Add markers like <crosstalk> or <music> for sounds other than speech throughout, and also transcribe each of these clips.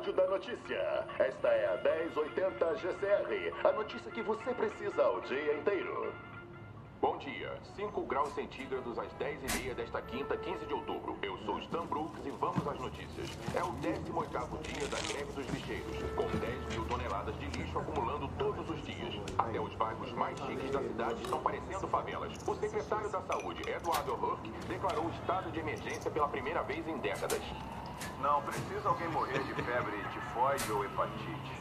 Rádio da Notícia. Esta é a 1080 GCR, a notícia que você precisa o dia inteiro. Bom dia. 5 graus centígrados às 10h30 desta quinta, 15 de outubro. Eu sou Stan Brooks e vamos às notícias. É o 18º dia da greve dos lixeiros, com 10 mil toneladas de lixo acumulando todos os dias. Até os bairros mais chiques da cidade estão parecendo favelas. O secretário da Saúde, Eduardo Huck, declarou estado de emergência pela primeira vez em décadas. Não precisa alguém morrer de febre tifoide ou hepatite.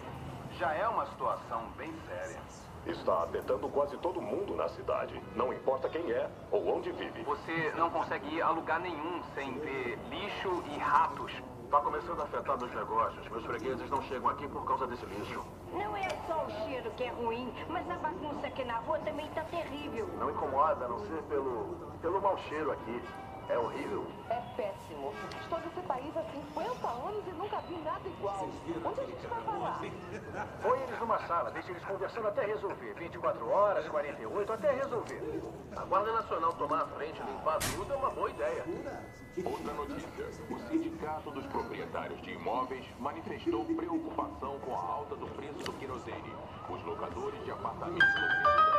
Já é uma situação bem séria. Está afetando quase todo mundo na cidade. Não importa quem é ou onde vive. Você não consegue ir a lugar nenhum sem ver lixo e ratos. Está começando a afetar meus negócios. Meus fregueses não chegam aqui por causa desse lixo. Não é só o cheiro que é ruim, mas a bagunça aqui na rua também tá terrível. Não incomoda, a não ser pelo, pelo mau cheiro aqui. É horrível. É péssimo. Estou nesse país há 50 anos e nunca vi nada igual. Onde a gente vai parar? Põe <laughs> eles numa sala, deixe eles conversando até resolver. 24 horas, 48, até resolver. A Guarda Nacional tomar a frente e limpar tudo é uma boa ideia. Outra notícia. O Sindicato dos Proprietários de Imóveis manifestou preocupação com a alta do preço do querosene. Os locadores de apartamentos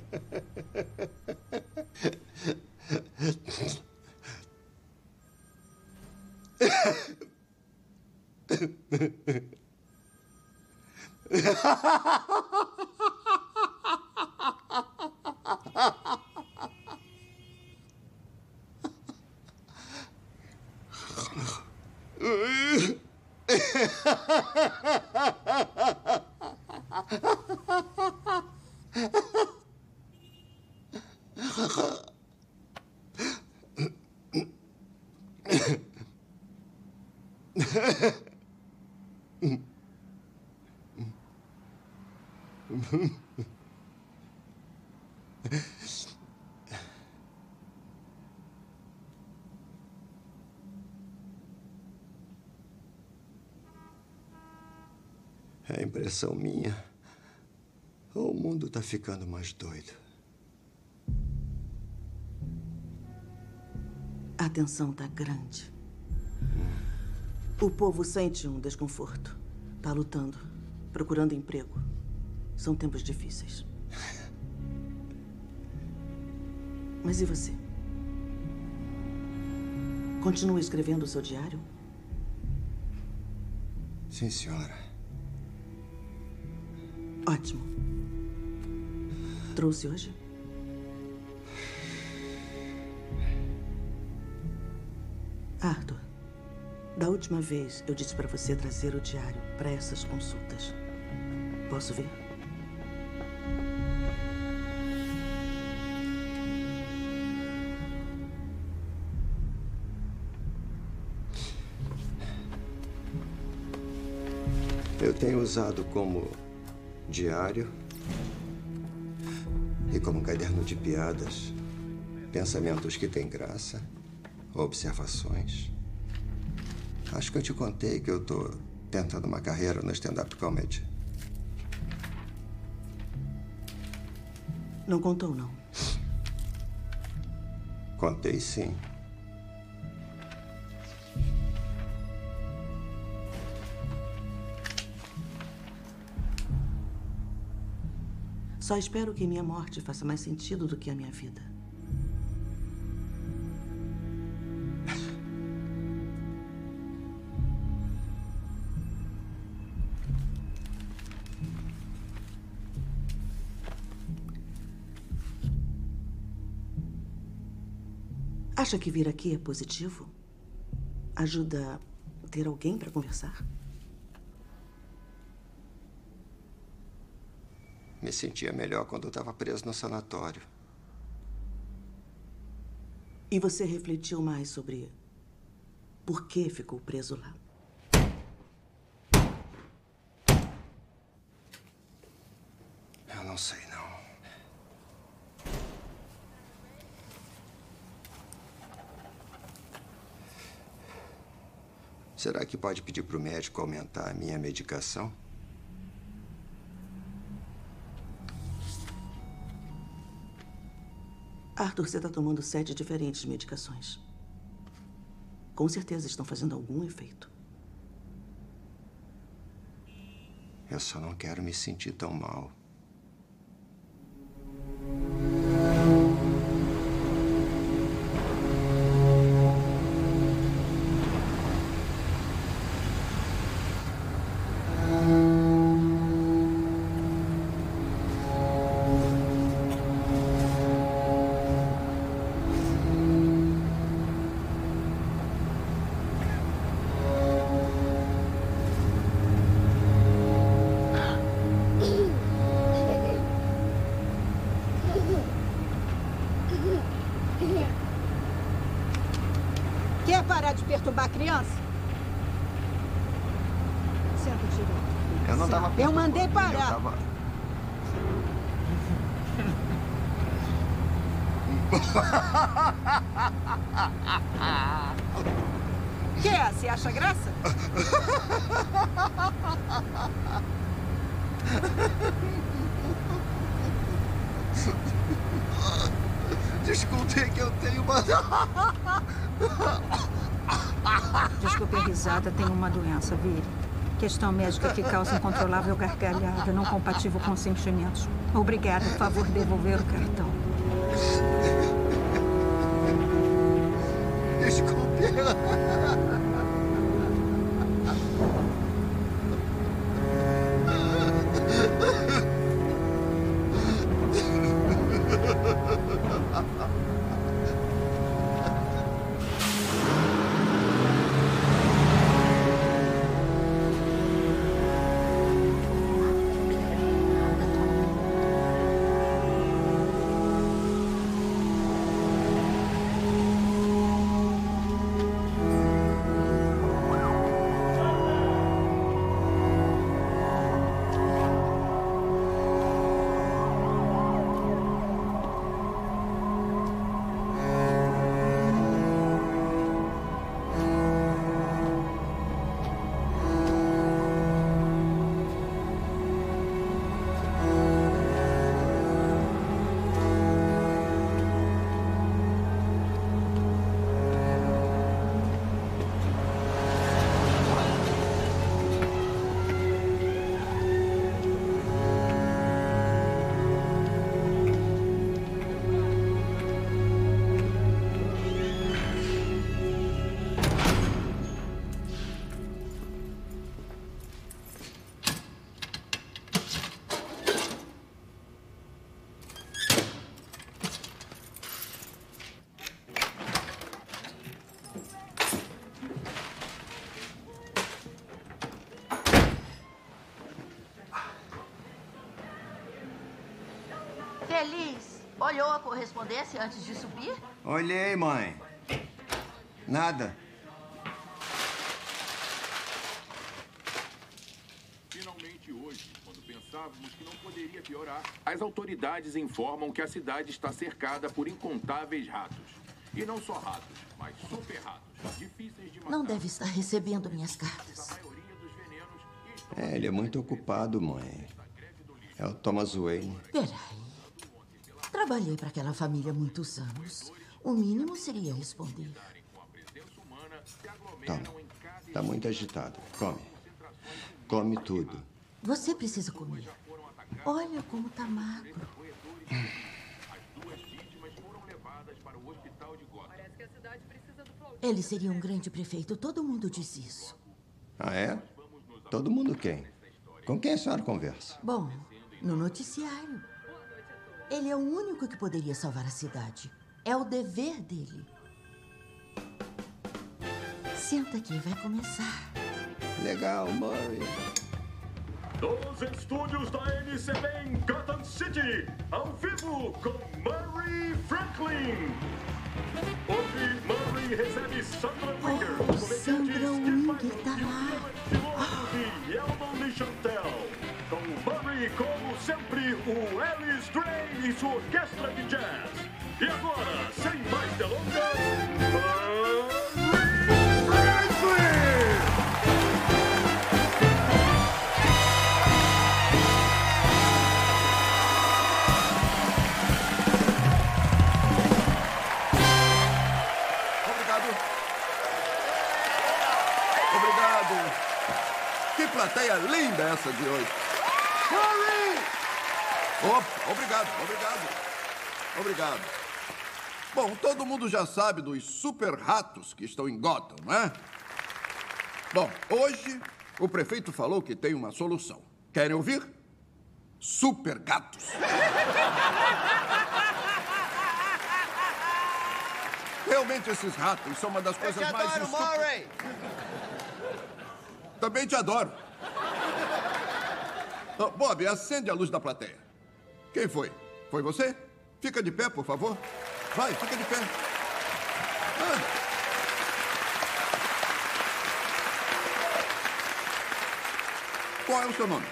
impressão minha. Ou o mundo tá ficando mais doido? A tensão tá grande. O povo sente um desconforto. Tá lutando, procurando emprego. São tempos difíceis. Mas e você? Continua escrevendo o seu diário? Sim, senhora. Ótimo. Trouxe hoje? Arthur, da última vez eu disse para você trazer o diário para essas consultas. Posso ver? Eu tenho usado como diário e como caderno de piadas, pensamentos que têm graça, observações. Acho que eu te contei que eu tô tentando uma carreira no stand-up comedy. Não contou, não. Contei sim. Só espero que minha morte faça mais sentido do que a minha vida. Acha que vir aqui é positivo? Ajuda ter alguém para conversar? Me sentia melhor quando eu estava preso no sanatório. E você refletiu mais sobre por que ficou preso lá? Eu não sei, não. Será que pode pedir para o médico aumentar a minha medicação? Arthur, você está tomando sete diferentes medicações. Com certeza estão fazendo algum efeito. Eu só não quero me sentir tão mal. Vire. Questão médica que causa incontrolável gargalhada, não compatível com sentimentos. Obrigada, por favor, devolver o cartão. Correspondência antes de subir? Olhei, mãe. Nada. Finalmente hoje, quando pensávamos que não poderia piorar, as autoridades informam que a cidade está cercada por incontáveis ratos. E não só ratos, mas super ratos, difíceis de matar. Não deve estar recebendo minhas cartas. É, ele é muito ocupado, mãe. É o Thomas Wayne. Peraí. Trabalhei para aquela família há muitos anos. O mínimo seria responder. Toma. Tá muito agitado. Come. Come tudo. Você precisa comer. Olha como tá magro. Ele seria um grande prefeito. Todo mundo diz isso. Ah, é? Todo mundo quem? Com quem a senhora conversa? Bom, no noticiário. Ele é o único que poderia salvar a cidade. É o dever dele. Senta aqui, vai começar. Legal, Murray. Dos estúdios da NCB em Gotham City, ao vivo com Murray Franklin. Hoje, Murray recebe Sandra Winger, Oh, Sandra Winger tá lá. piloto de Yeldon e Chantel. Murray, como sempre, o Alice Gray e sua orquestra de jazz. E agora, sem mais delongas! Obrigado. Obrigado. Que plateia linda essa de hoje. Oh, obrigado, obrigado. Obrigado. Bom, todo mundo já sabe dos super ratos que estão em Gotham, não é? Bom, hoje o prefeito falou que tem uma solução. Querem ouvir? Super gatos. Realmente esses ratos são uma das Eu coisas te mais adoro, estúpidas. Murray! Também te adoro. Bob, acende a luz da plateia. Quem foi? Foi você? Fica de pé, por favor. Vai, fica de pé. Ah. Qual é o seu nome?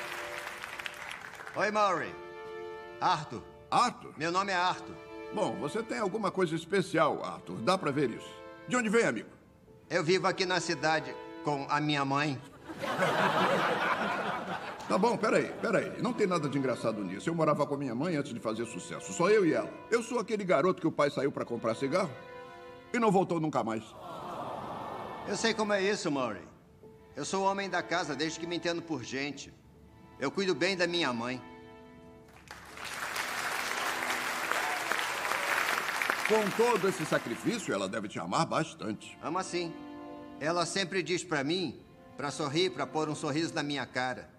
Oi, Murray. Arthur. Arthur? Meu nome é Arthur. Bom, você tem alguma coisa especial, Arthur. Dá pra ver isso. De onde vem, amigo? Eu vivo aqui na cidade com a minha mãe. <laughs> Tá bom, peraí, peraí. Não tem nada de engraçado nisso. Eu morava com a minha mãe antes de fazer sucesso. Só eu e ela. Eu sou aquele garoto que o pai saiu pra comprar cigarro e não voltou nunca mais. Eu sei como é isso, Murray. Eu sou o homem da casa desde que me entendo por gente. Eu cuido bem da minha mãe. Com todo esse sacrifício, ela deve te amar bastante. Ama sim. Ela sempre diz pra mim pra sorrir, pra pôr um sorriso na minha cara.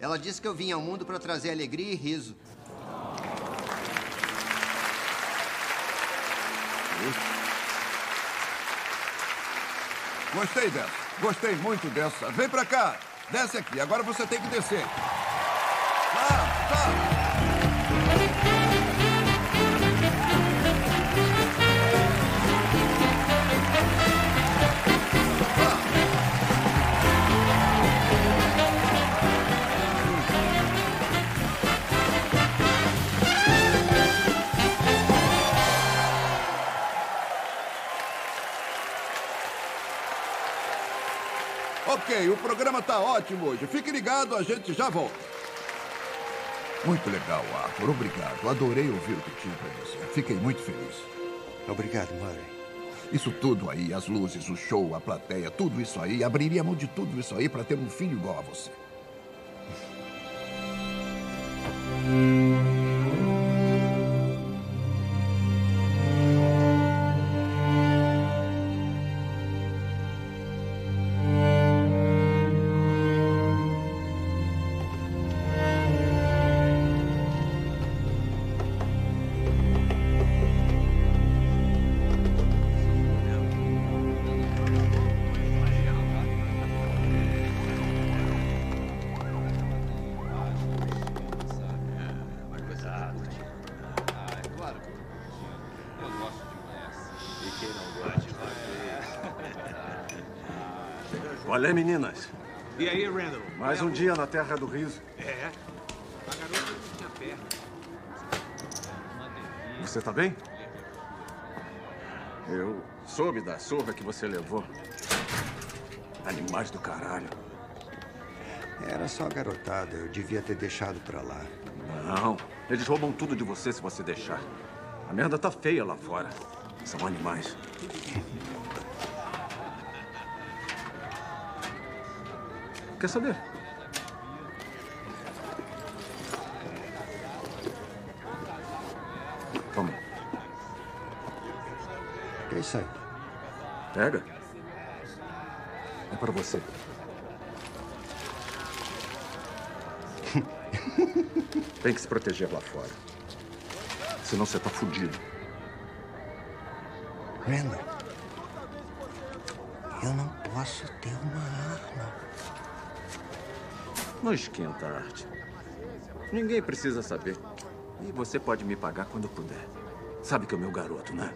Ela disse que eu vim ao mundo pra trazer alegria e riso. Gostei dessa. Gostei muito dessa. Vem pra cá. Desce aqui. Agora você tem que descer. Tá, tá. Ok, o programa tá ótimo hoje. Fique ligado, a gente já volta. Muito legal, Arthur. Obrigado. Adorei ouvir o que tinha pra dizer. Fiquei muito feliz. Obrigado, Murray. Isso tudo aí, as luzes, o show, a plateia, tudo isso aí, abriria mão de tudo isso aí pra ter um filho igual a você. Qual é, meninas? E aí, Randall? Mais um dia na Terra do Riso. É. A garota não tinha perna. Você tá bem? Eu soube da surra que você levou. Animais do caralho. Era só garotada. Eu devia ter deixado pra lá. Não. Eles roubam tudo de você se você deixar. A merda tá feia lá fora. São animais. <laughs> Quer saber? Toma. Que é isso aí? Pega. É para você. <laughs> Tem que se proteger lá fora. Senão você tá fudido. Randall, eu não posso ter uma arma. Não esquenta, Art. Ninguém precisa saber. E você pode me pagar quando puder. Sabe que é o meu garoto, né?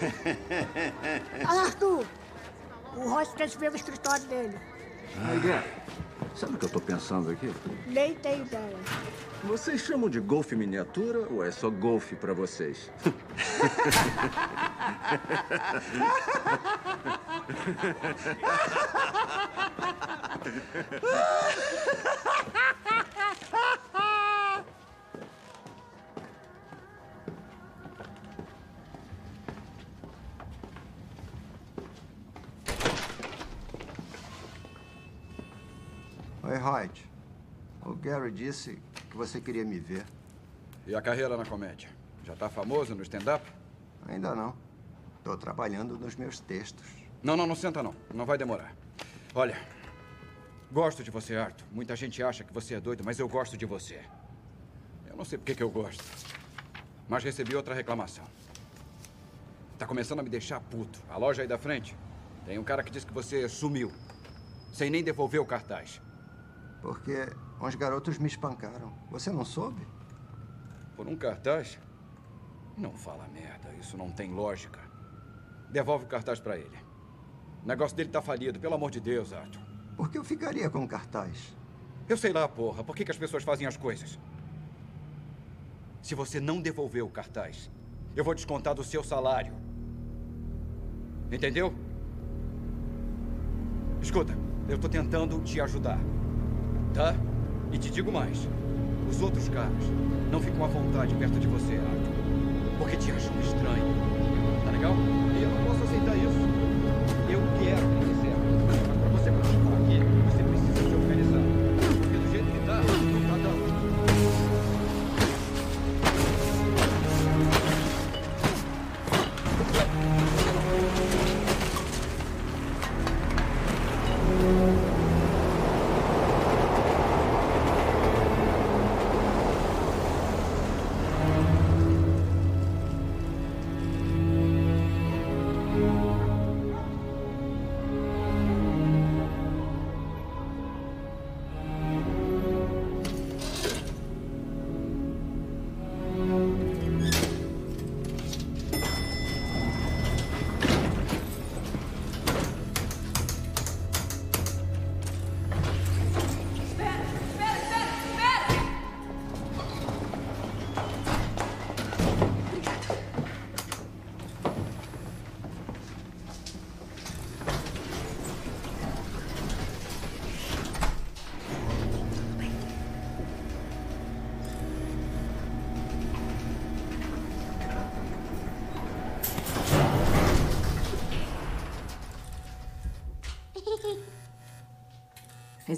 <laughs> Arthur! O Ross ver no escritório dele. Miguel, sabe o que eu tô pensando aqui? Nem tem ideia. Vocês chamam de golfe miniatura ou é só golfe pra vocês? <laughs> Oi. O Gary disse que você queria me ver. E a carreira na comédia? Já tá famoso no stand-up? Ainda não. Estou trabalhando nos meus textos. Não, não, não senta não. Não vai demorar. Olha, gosto de você, Arthur. Muita gente acha que você é doido, mas eu gosto de você. Eu não sei por que que eu gosto. Mas recebi outra reclamação. Tá começando a me deixar puto. A loja aí da frente. Tem um cara que diz que você sumiu. Sem nem devolver o cartaz. Porque uns garotos me espancaram. Você não soube? Por um cartaz? Não fala merda. Isso não tem lógica. Devolve o cartaz pra ele. O negócio dele tá falido. Pelo amor de Deus, Arthur. Por que eu ficaria com o cartaz? Eu sei lá, porra. Por que, que as pessoas fazem as coisas? Se você não devolver o cartaz, eu vou descontar do seu salário. Entendeu? Escuta, eu tô tentando te ajudar. Tá? E te digo mais. Os outros caras não ficam à vontade perto de você, Arthur. Porque te acham estranho. Tá legal? E eu não posso aceitar isso. Eu quero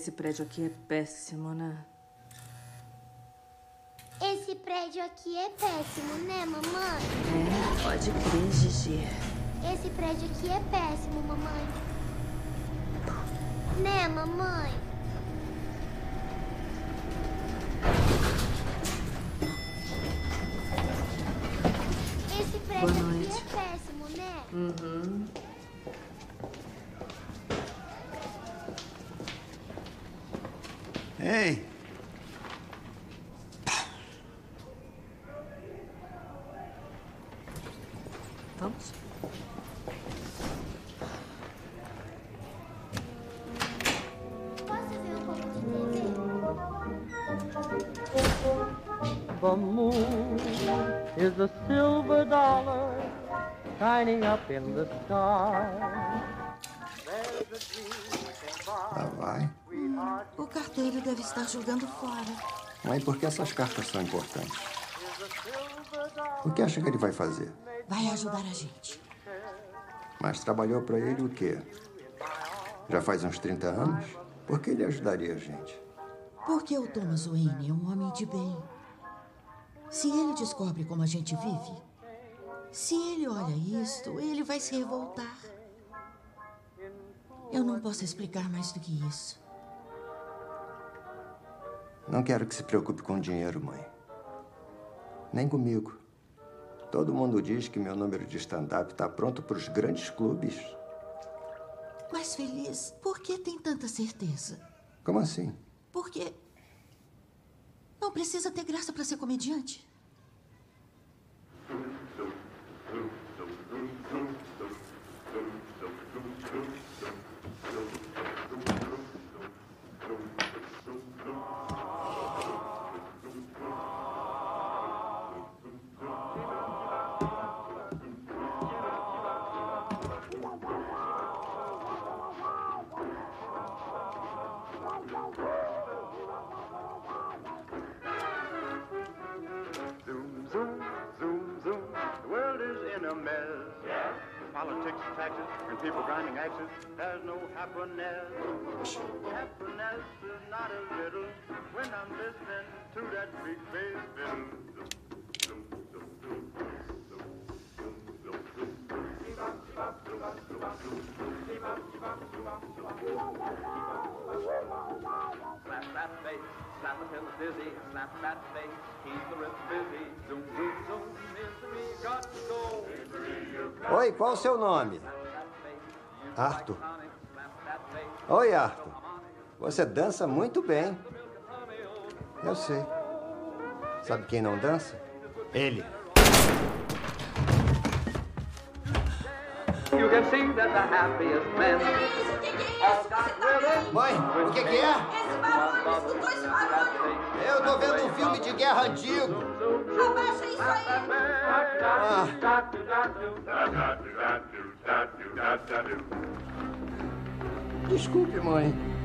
Esse prédio aqui é péssimo, né? Esse prédio aqui é péssimo, né, mamãe? É, pode crer, Gigi. Esse prédio aqui é péssimo, mamãe. Né, mamãe? In the sky. Lá vai. O carteiro deve estar jogando fora. Mãe, por que essas cartas são importantes? O que acha que ele vai fazer? Vai ajudar a gente. Mas trabalhou para ele o quê? Já faz uns 30 anos? Por que ele ajudaria a gente? Porque o Thomas Wayne é um homem de bem. Se ele descobre como a gente vive, se ele olha isto, ele vai se revoltar. Eu não posso explicar mais do que isso. Não quero que se preocupe com dinheiro, mãe. Nem comigo. Todo mundo diz que meu número de stand-up está pronto para os grandes clubes. Mas feliz, por que tem tanta certeza? Como assim? Porque não precisa ter graça para ser comediante. Zoom, Politics, taxes, and people grinding axes. There's no happiness. Happiness is not a riddle when I'm listening to that big bass that face, slap it till it's dizzy. Slap that face, keep the rhythm busy. Zoom, zoom, zoom, misery got to go. Oi, qual o seu nome? Arthur. Oi, Arthur. Você dança muito bem. Eu sei. Sabe quem não dança? Ele. Mãe, o que, que é? Eu tô vendo um filme de guerra antigo. Abaixa isso Desculpe, mãe.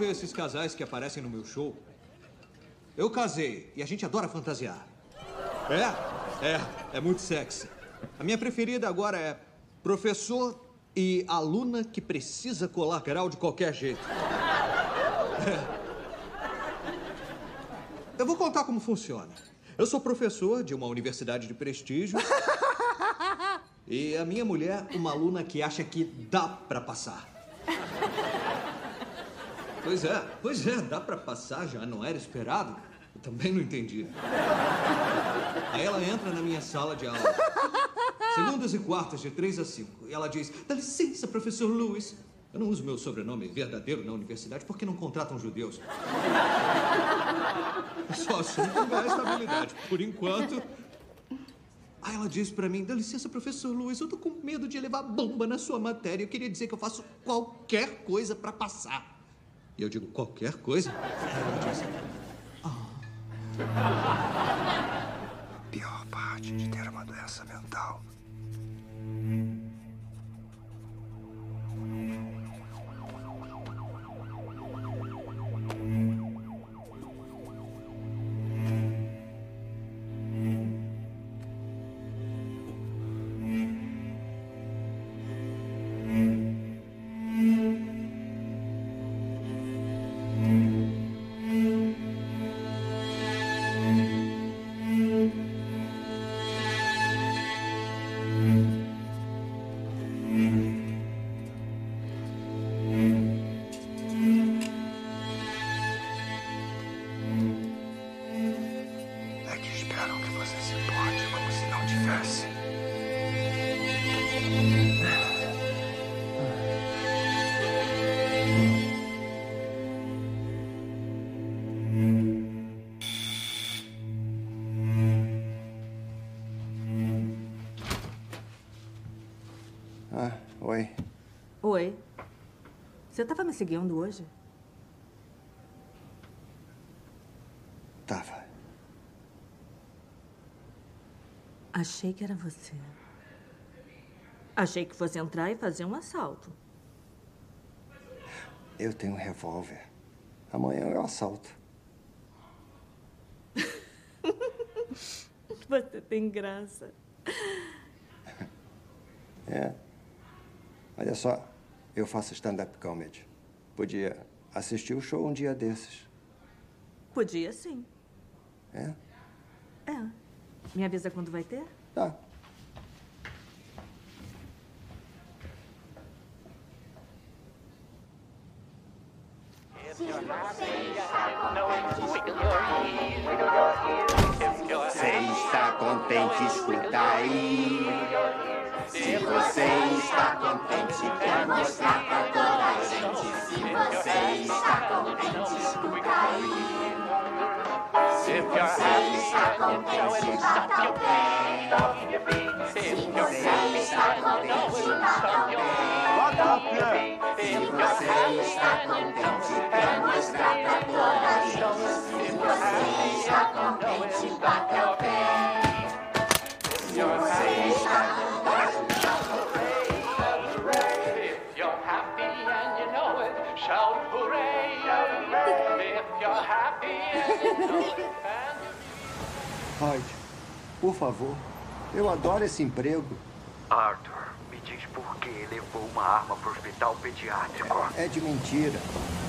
Ver esses casais que aparecem no meu show. Eu casei e a gente adora fantasiar. É, é, é muito sexy. A minha preferida agora é professor e aluna que precisa colar grau de qualquer jeito. É. Eu vou contar como funciona. Eu sou professor de uma universidade de prestígio. <laughs> E a minha mulher, uma aluna que acha que dá pra passar. Pois é, pois é, dá pra passar, já não era esperado. Eu também não entendi. Aí ela entra na minha sala de aula. Segundas e quartas, de três a cinco. E ela diz: Dá licença, professor Lewis. Eu não uso meu sobrenome verdadeiro na universidade porque não contratam judeus. Eu só com ganhar estabilidade. Por enquanto. Aí ela disse pra mim: dá licença, professor Luiz, eu tô com medo de levar bomba na sua matéria. Eu queria dizer que eu faço qualquer coisa pra passar. E eu digo: qualquer coisa? Ela disse: Pior parte de ter uma doença mental. Você tava me seguindo hoje? Tava. Achei que era você. Achei que fosse entrar e fazer um assalto. Eu tenho um revólver. Amanhã eu assalto. <laughs> Você tem graça. É. Olha só, eu faço stand-up comedy. Podia assistir o show um dia desses. Podia sim. É? É. Me avisa quando vai ter? Tá. Está contente, bata o pé. Se você está contente, bata o pé. Bata o pé. Se você está contente, quer mostrar pra toda a gente. Se você está contente, bata o pé. Se você está contente, If you're happy and you know it, shout hooray! If you're happy and you know it, and <laughs> Lloyd, por favor. Eu adoro esse emprego. Arthur, me diz por que levou uma arma pro hospital pediátrico. É de mentira.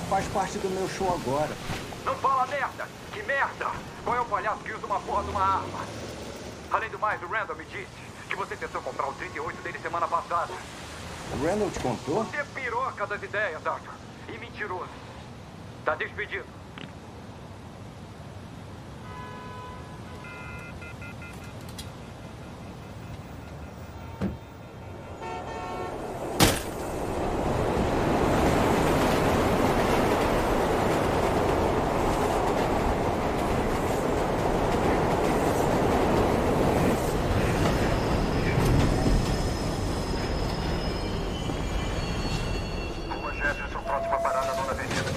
Faz parte do meu show agora. Não fala merda! Que merda! Qual é o palhaço que usa uma porra de uma arma? Além do mais, o Randall me disse que você tentou comprar o 38 dele semana passada. O Randall te contou? Você é piroca das ideias, Arthur. E mentiroso. Tá despedido. Rua Jefferson, próxima parada, nona avenida.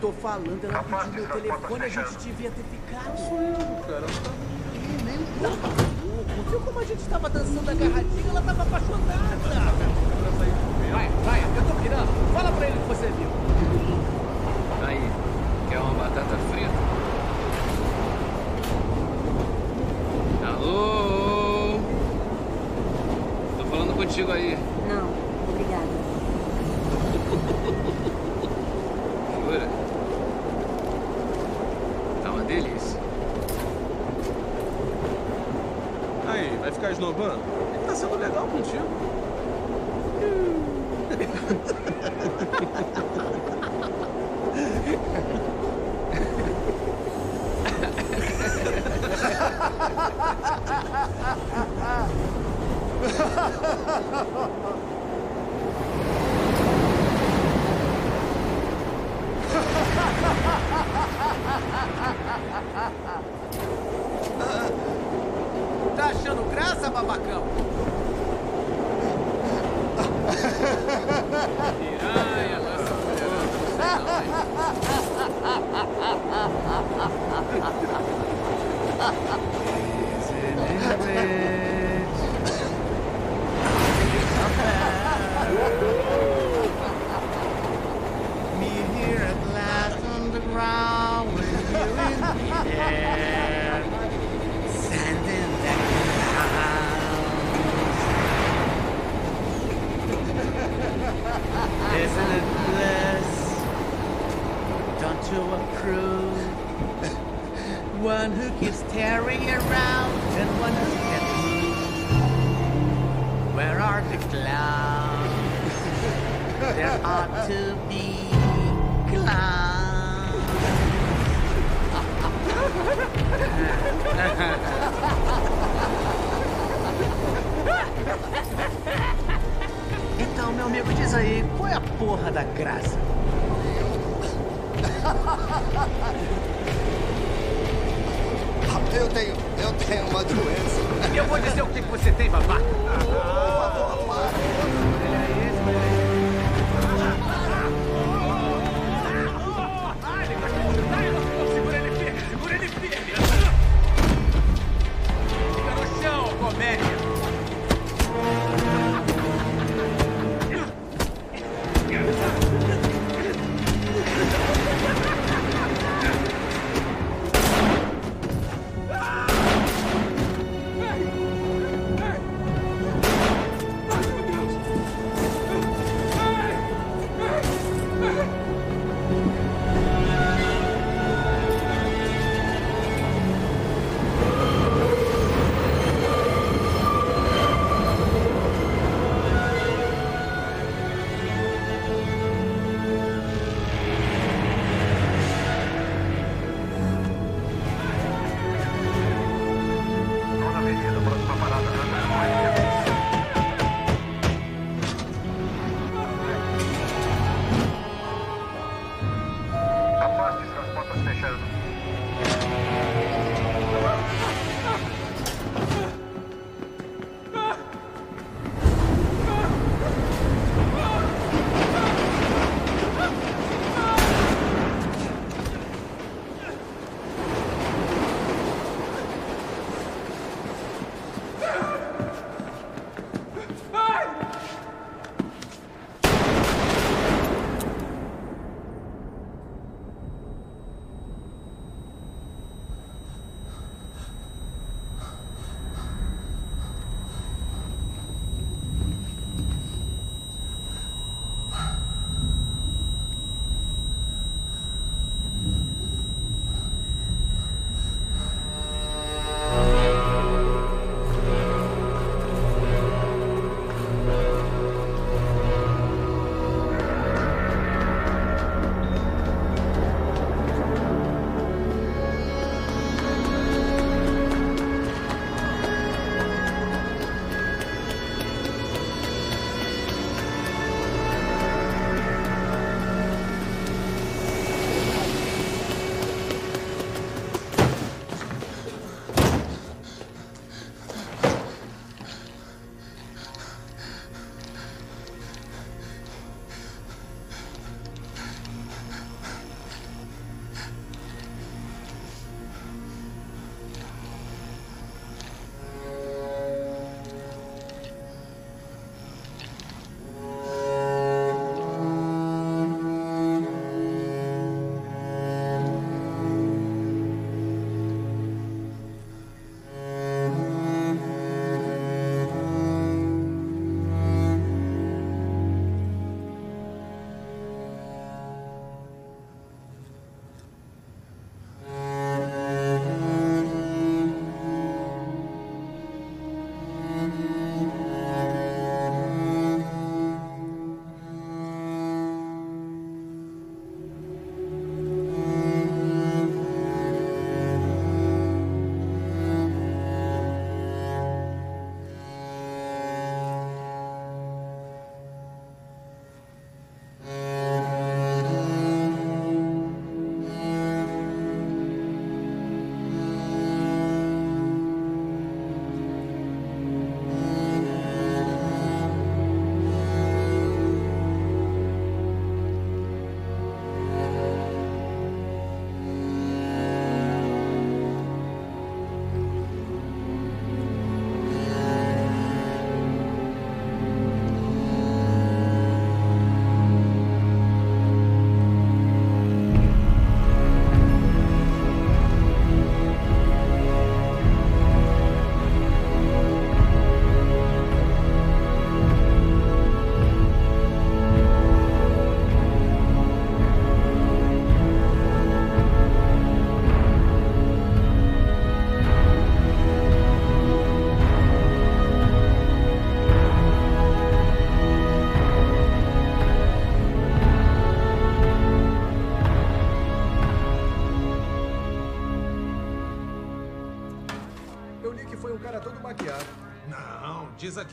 Tô falando, ela pediu meu telefone, a gente devia ter ficado. Sou eu, cara. Ela tava ali, nem Não, tá. Viu como a gente tava dançando agarradinho? Ela tava apaixonada. Vai, vai, eu tô pirando. Fala pra ele o que você viu. Aí, quer uma batata frita?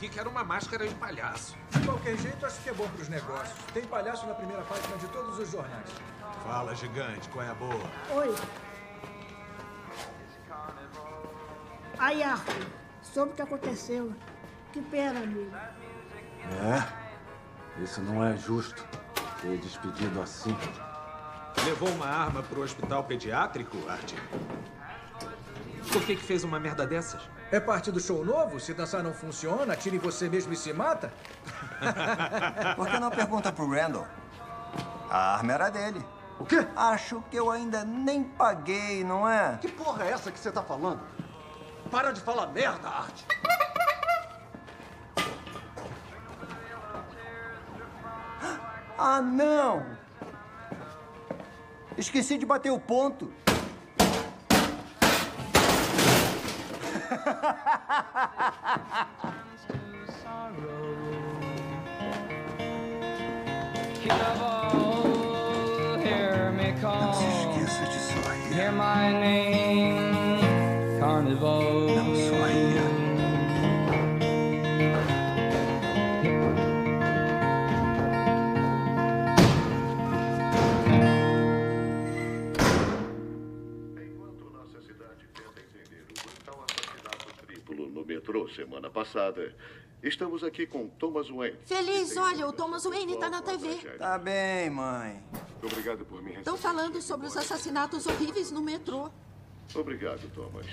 Aqui que era uma máscara de palhaço. De qualquer jeito, acho que é bom pros negócios. Tem palhaço na primeira página de todos os jornais. Fala, gigante, qual é a boa? Oi. Aí, Arthur, soube o que aconteceu. Que pena, amigo. É? Isso não é justo. Ser despedido assim. Levou uma arma pro hospital pediátrico, Art? Por que que fez uma merda dessas? É parte do show novo? Se dançar não funciona, atire em você mesmo e se mata? <laughs> Por que não pergunta pro Randall? A arma era dele. O quê? Acho que eu ainda nem paguei, não é? Que porra é essa que você tá falando? Para de falar merda, Art. Ah, não! Esqueci de bater o ponto. <laughs> Hear my name, Carnival. Passada. Estamos aqui com Thomas Wayne. Feliz, olha, o Thomas Wayne tá na TV. Tá bem, mãe. Obrigado por me receber. Estão falando sobre os assassinatos horríveis no metrô. Obrigado, Thomas.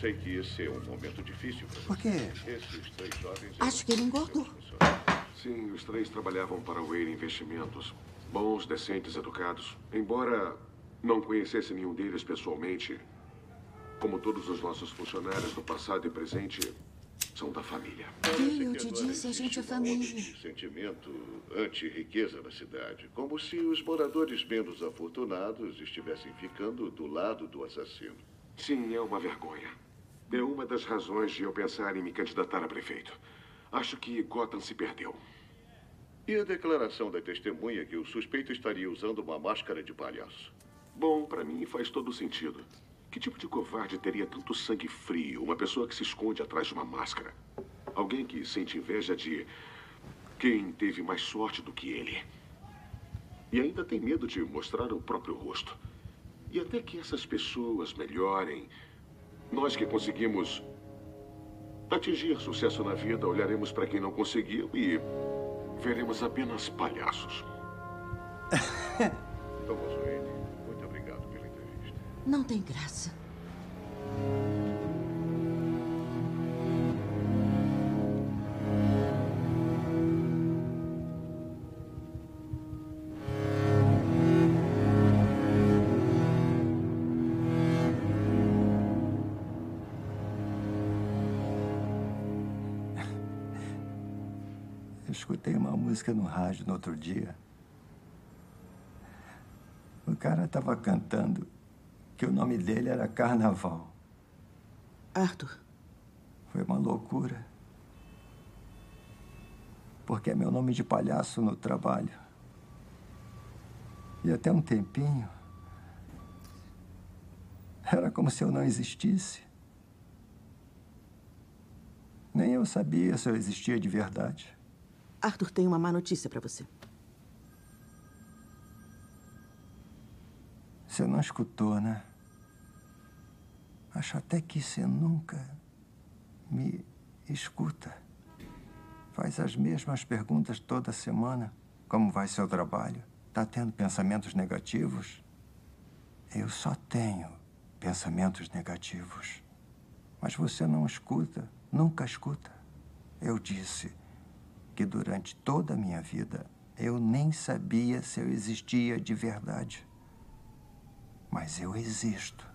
Sei que esse é um momento difícil para Por quê? Esses três jovens... Acho que ele engordou. Sim, os três trabalhavam para o Wayne Investimentos. Bons, decentes, educados. Embora não conhecesse nenhum deles pessoalmente, como todos os nossos funcionários do passado e presente, são da família. Filho, eu te disse, a gente é família. Sentimento anti-riqueza na cidade. Como se os moradores menos afortunados estivessem ficando do lado do assassino. Sim, é uma vergonha. É uma das razões de eu pensar em me candidatar a prefeito. Acho que Gotham se perdeu. E a declaração da testemunha que o suspeito estaria usando uma máscara de palhaço? Bom, para mim faz todo sentido. Que tipo de covarde teria tanto sangue frio? Uma pessoa que se esconde atrás de uma máscara. Alguém que sente inveja de quem teve mais sorte do que ele. E ainda tem medo de mostrar o próprio rosto. E até que essas pessoas melhorem, nós que conseguimos atingir sucesso na vida, olharemos para quem não conseguiu e veremos apenas palhaços. <laughs> Thomas Wayne, Não tem graça. Eu escutei uma música no rádio no outro dia. O cara estava cantando que o nome dele era Carnaval. Arthur, Foi uma loucura. Porque é meu nome de palhaço no trabalho. E até um tempinho. Era como se eu não existisse. Nem eu sabia se eu existia de verdade. Arthur tem uma má notícia para você. Você não escutou, né? Acho até que você nunca me escuta. Faz as mesmas perguntas toda semana. Como vai seu trabalho? Tá tendo pensamentos negativos? Eu só tenho pensamentos negativos. Mas você não escuta, nunca escuta. Eu disse que durante toda a minha vida eu nem sabia se eu existia de verdade. Mas eu existo.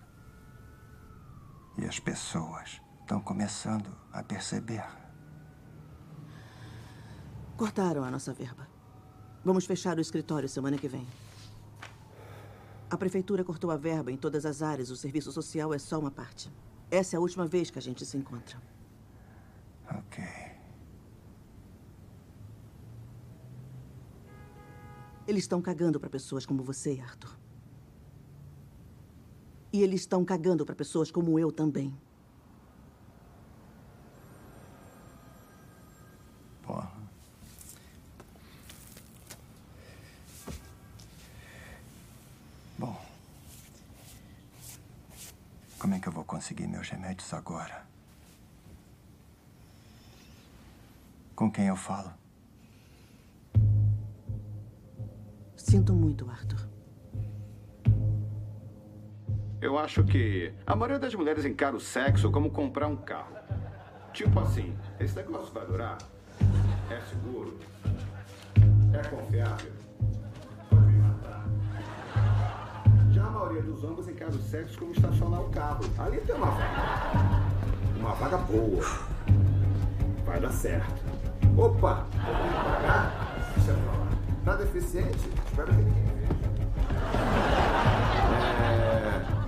E as pessoas estão começando a perceber. Cortaram a nossa verba. Vamos fechar o escritório semana que vem. A prefeitura cortou a verba em todas as áreas. O serviço social é só uma parte. Essa é a última vez que a gente se encontra. Ok. Eles estão cagando para pessoas como você, Arthur. E eles estão cagando para pessoas como eu também. Porra. Bom. Como é que eu vou conseguir meus remédios agora? Com quem eu falo? Sinto muito, Arthur. Eu acho que a maioria das mulheres encara o sexo como comprar um carro. Tipo assim, esse negócio vai durar? É seguro? É confiável? Pode me matar. Já a maioria dos homens encara o sexo como estacionar o carro. Ali tem uma vaga. Uma vaga boa. Vai dar certo. Opa! Que pagar? Deixa. Tá deficiente? Espero que ninguém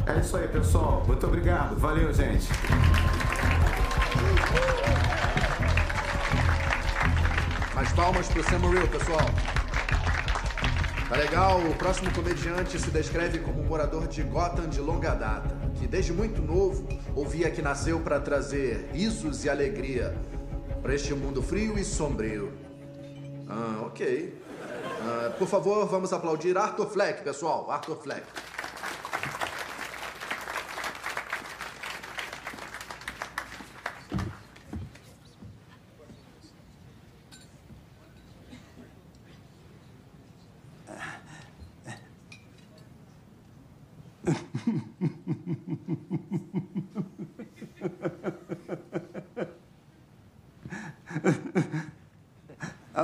É, isso aí, pessoal. Muito obrigado. Valeu, gente. Mais palmas pro Sam Morril, pessoal. Tá legal, o próximo comediante se descreve como um morador de Gotham de longa data, que desde muito novo ouvia que nasceu para trazer risos e alegria para este mundo frio e sombrio. Ah, ok. Ah, por favor, vamos aplaudir Arthur Fleck, pessoal. Arthur Fleck.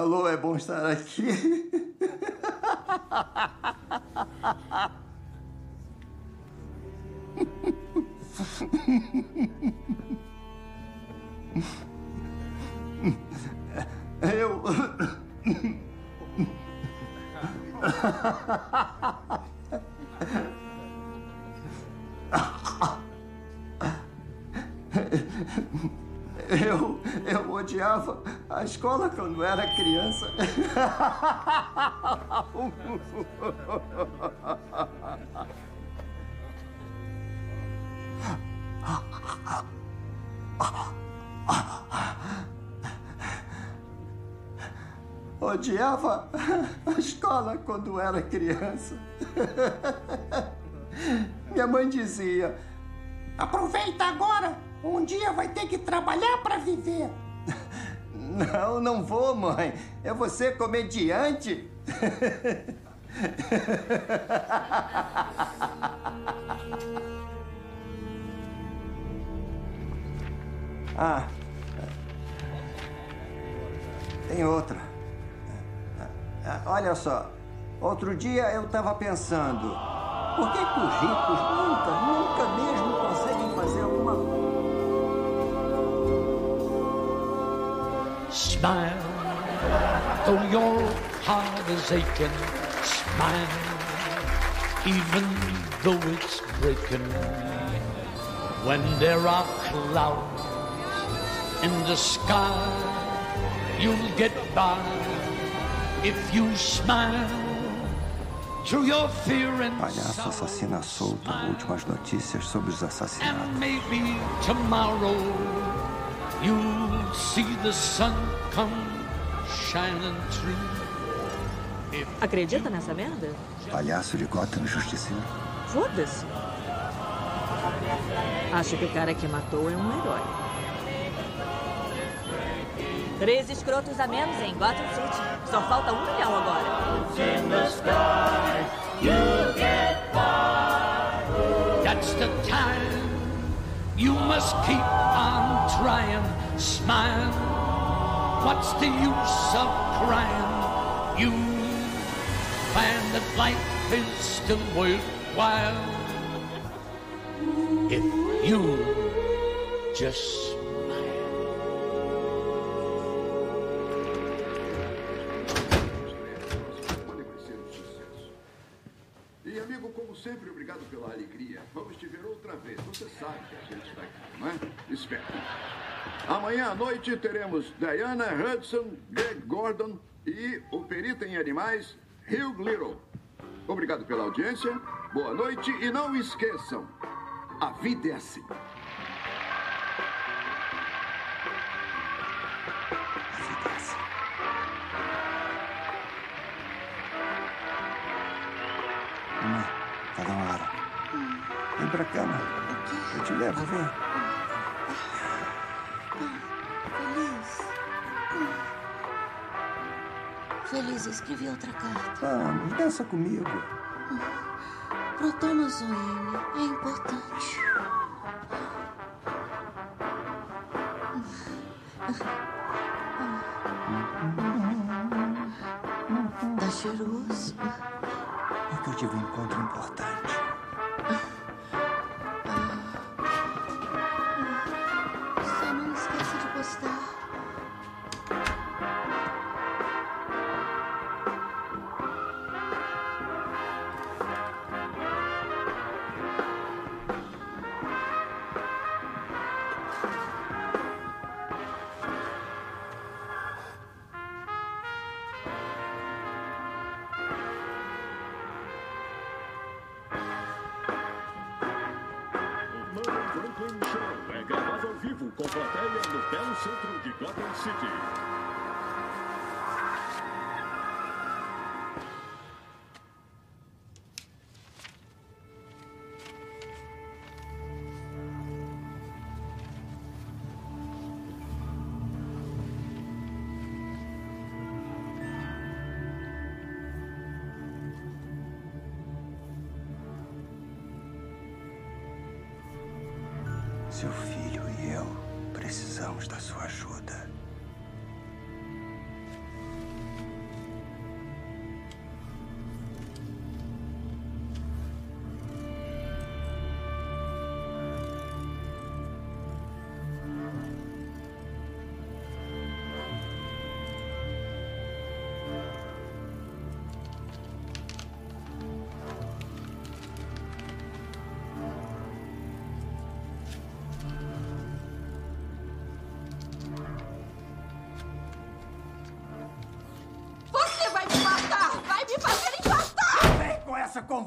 Alô, é bom estar aqui. <laughs> <laughs> Odiava a escola quando era criança. <laughs> Minha mãe dizia: Aproveita agora. Um dia vai ter que trabalhar para viver. Não, não vou, mãe. Eu vou ser comediante. <laughs> ah. Tem outra. Olha só. Outro dia eu estava pensando. Por que, que os ricos nunca, nunca Smile, though your heart is aching. Smile, even though it's breaking. When there are clouds in the sky, you'll get by if you smile through your fear and Palhaço assassina solto. Últimas notícias sobre os assassinatos. You'll see the sun come shining through. Acredita nessa merda? Palhaço de Gotham Justiceiro. Foda-se. Acho que o cara que matou é um herói. Três escrotos a menos em Gotham City. Só falta um milhão agora. You must keep on trying. Smile. What's the use of crying? You find that life is still worthwhile if you just Espera. Amanhã à noite teremos Diana Hudson, Greg Gordon e o perito em animais, Hugh Little. Obrigado pela audiência, boa noite e não esqueçam, a vida é assim. Mamãe, tá na hora. Vem pra cá, mãe. Eu te levo, vem. Feliz, escrevi outra carta. Vamos, dança comigo. Pro Thomas Wayne. É importante. Tá cheiroso. É que eu tive um encontro importante.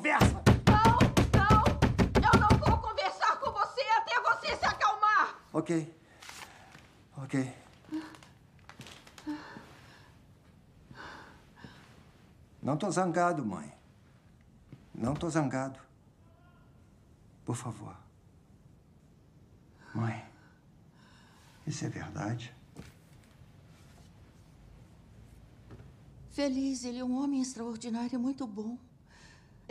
Conversa! Não, não! Eu não vou conversar com você até você se acalmar! Ok. Ok. Não tô zangado, mãe. Não tô zangado. Por favor. Mãe, isso é verdade? Feliz, ele é um homem extraordinário, muito bom.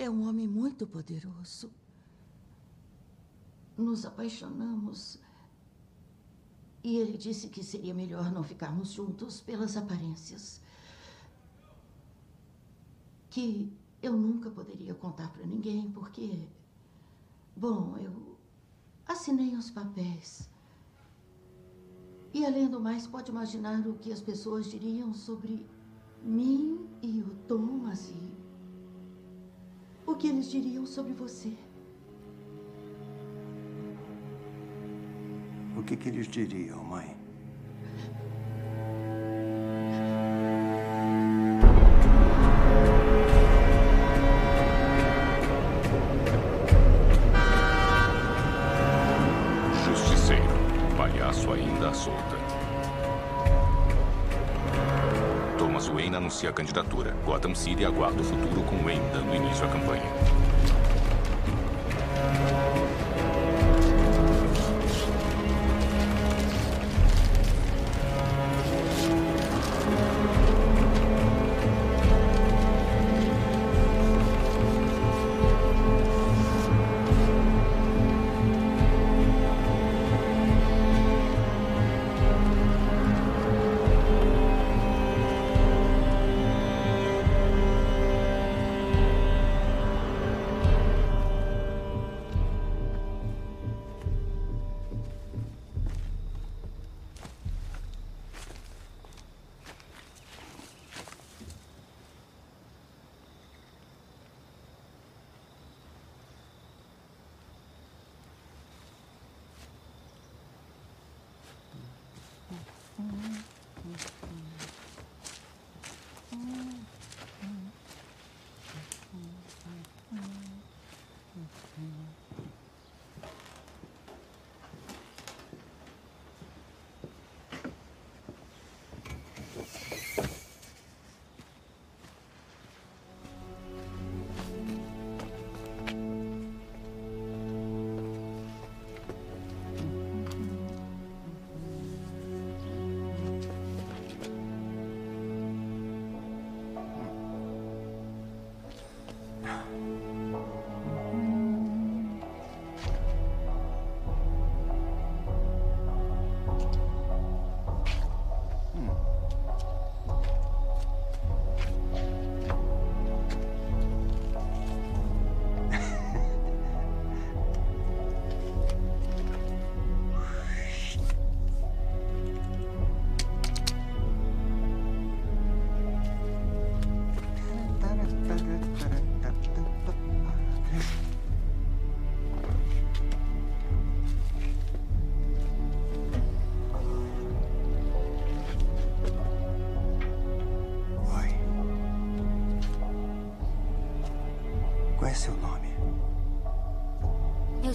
É um homem muito poderoso. Nos apaixonamos. E ele disse que seria melhor não ficarmos juntos pelas aparências. Que eu nunca poderia contar para ninguém, porque. Bom, eu assinei os papéis. E além do mais, pode imaginar o que as pessoas diriam sobre mim e o Thomas e o que eles diriam sobre você. O que, que eles diriam, mãe? Candidatura. Gotham City aguarda o futuro com Wayne dando início à campanha.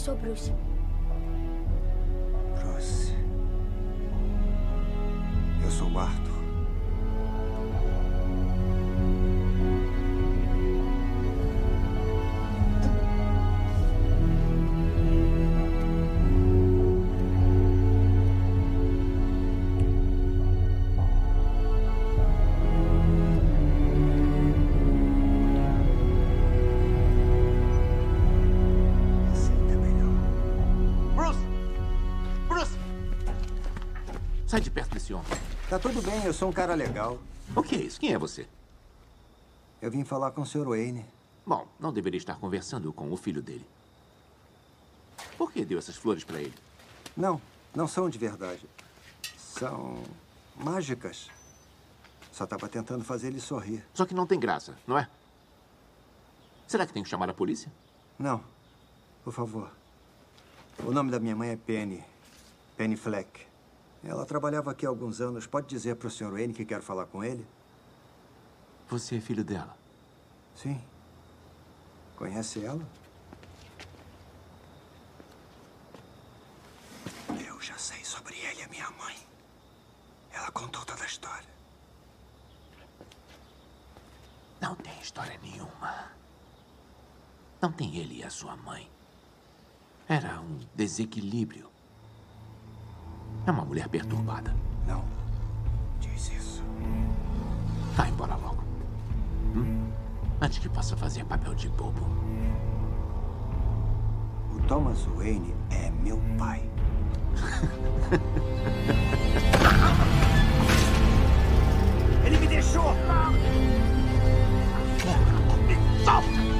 Sou Bruce. Sai de perto desse homem. Tá tudo bem, eu sou um cara legal. O que é isso? Quem é você? Eu vim falar com o Sr. Wayne. Bom, não deveria estar conversando com o filho dele. Por que deu essas flores para ele? Não, não são de verdade. São mágicas. Só estava tentando fazer ele sorrir. Só que não tem graça, não é? Será que tem que chamar a polícia? Não, por favor. O nome da minha mãe é Penny. Penny Fleck. Ela trabalhava aqui há alguns anos. Pode dizer para o Sr. Wayne que quero falar com ele? Você é filho dela? Sim. Conhece ela? Eu já sei sobre ele e minha mãe. Ela contou toda a história. Não tem história nenhuma. Não tem ele e a sua mãe. Era um desequilíbrio. É uma mulher perturbada. Não. Diz isso. Vai embora logo. Hum? Antes que possa fazer papel de bobo. O Thomas Wayne é meu pai. Ele me deixou! Mantenha a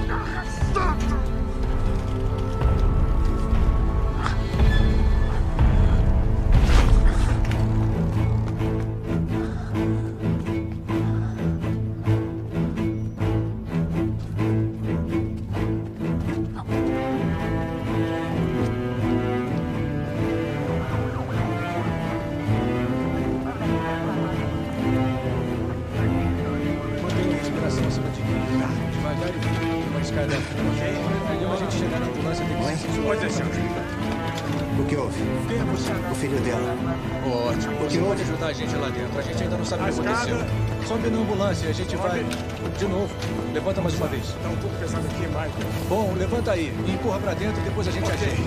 aí. E empurra pra dentro e depois a gente ajeita.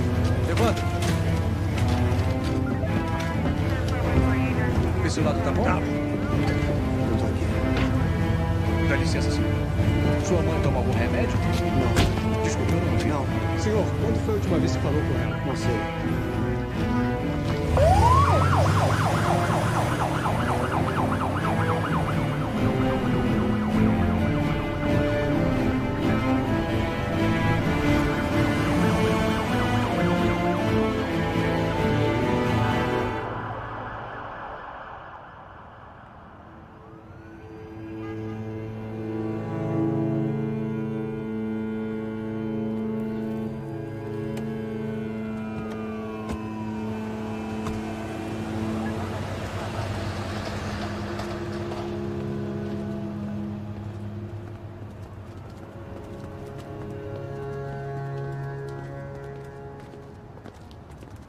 Levanta. Esse lado tá bom? Tá. Dá licença, senhor. Sua mãe toma algum remédio? Não. Desculpa, eu não. Não. Senhor, quando foi a última vez que falou com ela? Não sei.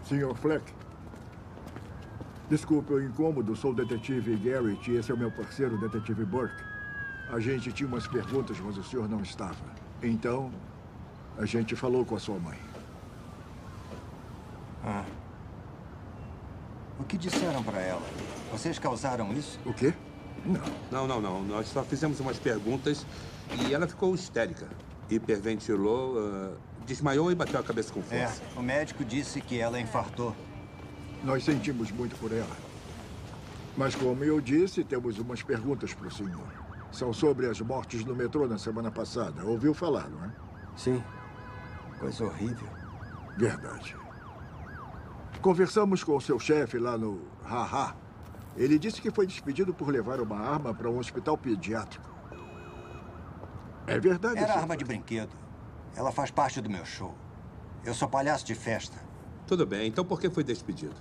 Sr. Fleck. Desculpe o incômodo, sou o detetive Garrett e esse é o meu parceiro, o detetive Burke. A gente tinha umas perguntas, mas o senhor não estava. Então, a gente falou com a sua mãe. Ah. O que disseram para ela? Vocês causaram isso? O quê? Não, não, não. Nós só fizemos umas perguntas e ela ficou histérica. Hiperventilou, ah, desmaiou e bateu a cabeça com É, força. o médico disse que ela infartou. Nós sentimos muito por ela. Mas, como eu disse, temos umas perguntas para o senhor. São sobre as mortes no metrô na semana passada. Ouviu falar, não é? Sim. Coisa horrível. Verdade. Conversamos com o seu chefe lá no Haha. Ele disse que foi despedido por levar uma arma para um hospital pediátrico. É verdade, Era senhor? arma de brinquedo. Ela faz parte do meu show. Eu sou palhaço de festa. Tudo bem, então por que foi despedido?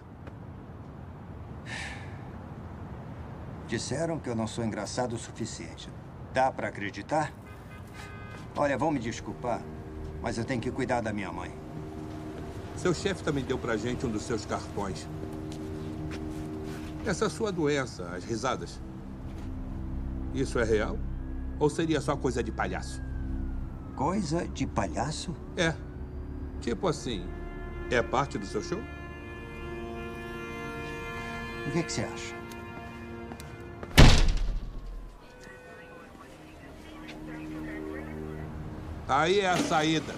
Disseram que eu não sou engraçado o suficiente. Dá pra acreditar? Olha, vão me desculpar, Mas eu tenho que cuidar da minha mãe. Seu chefe também deu pra gente um dos seus cartões. Essa sua doença, as risadas. Isso é real? Ou seria só coisa de palhaço? Coisa de palhaço? É. Tipo assim, é parte do seu show? O que, que você acha? Aí é a saída.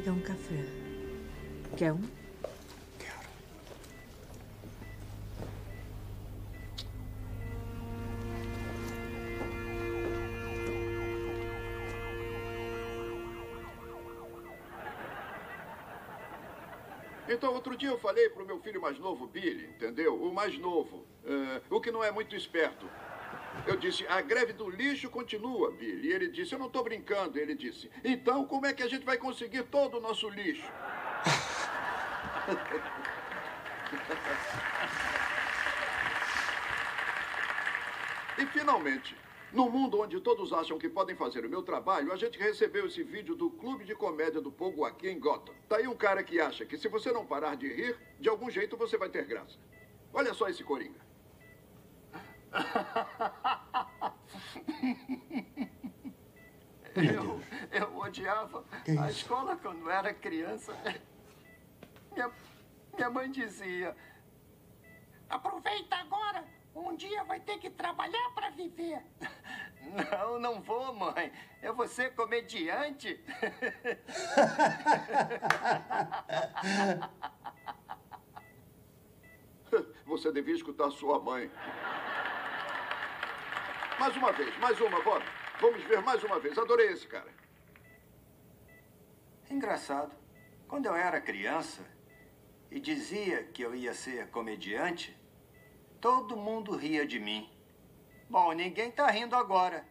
Pegar um café. Quer um? Então, outro dia eu falei pro meu filho mais novo, Billy, entendeu? O mais novo. eh, o que não é muito esperto. Eu disse, a greve do lixo continua, Billy. E ele disse, eu não estou brincando. Ele disse, então como é que a gente vai conseguir todo o nosso lixo? <laughs> e finalmente, no mundo onde todos acham que podem fazer o meu trabalho, a gente recebeu esse vídeo do Clube de Comédia do Pogo aqui em Gotham. Tá aí um cara que acha que se você não parar de rir, de algum jeito você vai ter graça. Olha só esse coringa. Eu, eu odiava a escola quando era criança. Minha, minha mãe dizia: Aproveita agora. Um dia vai ter que trabalhar para viver. Não, não vou, mãe. Eu vou ser comediante. <laughs> Você devia escutar sua mãe. Mais uma vez, mais uma, Bob. Vamos ver mais uma vez. Adorei esse cara. Engraçado. Quando eu era criança e dizia que eu ia ser comediante, todo mundo ria de mim. Bom, ninguém tá rindo agora.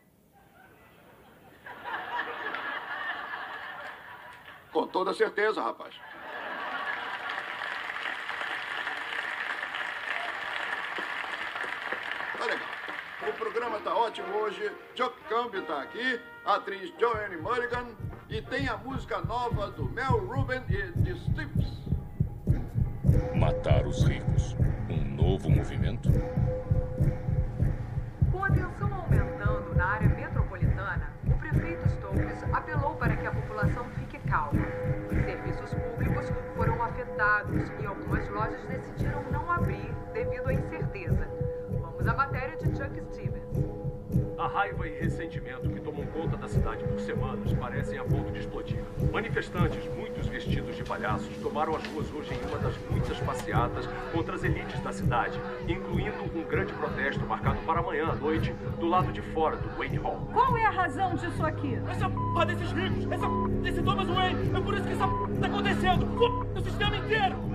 Com toda certeza, rapaz. Tá legal. O programa tá ótimo hoje. Chuck Campbell tá aqui, a atriz Joanne Mulligan e tem a música nova do Mel Rubin e de Stips. Matar os ricos. Um novo movimento? Com a tensão aumentando na área metropolitana, o prefeito Stokes apelou para que a população fique calma. Serviços públicos foram afetados e algumas lojas decidiram não abrir devido à incerteza. Vamos à matéria de Chuck Stevens. A raiva e ressentimento que tomam conta da cidade por semanas parecem a ponto de explodir. Manifestantes, muitos vestidos de palhaços, tomaram as ruas hoje em uma das muitas passeatas contra as elites da cidade, incluindo um grande protesto marcado para amanhã à noite do lado de fora do Wayne Hall. Qual é a razão disso aqui? Essa porra desses ricos, essa porra desse Thomas Wayne, é por isso que essa porra tá acontecendo. Porra, o sistema inteiro.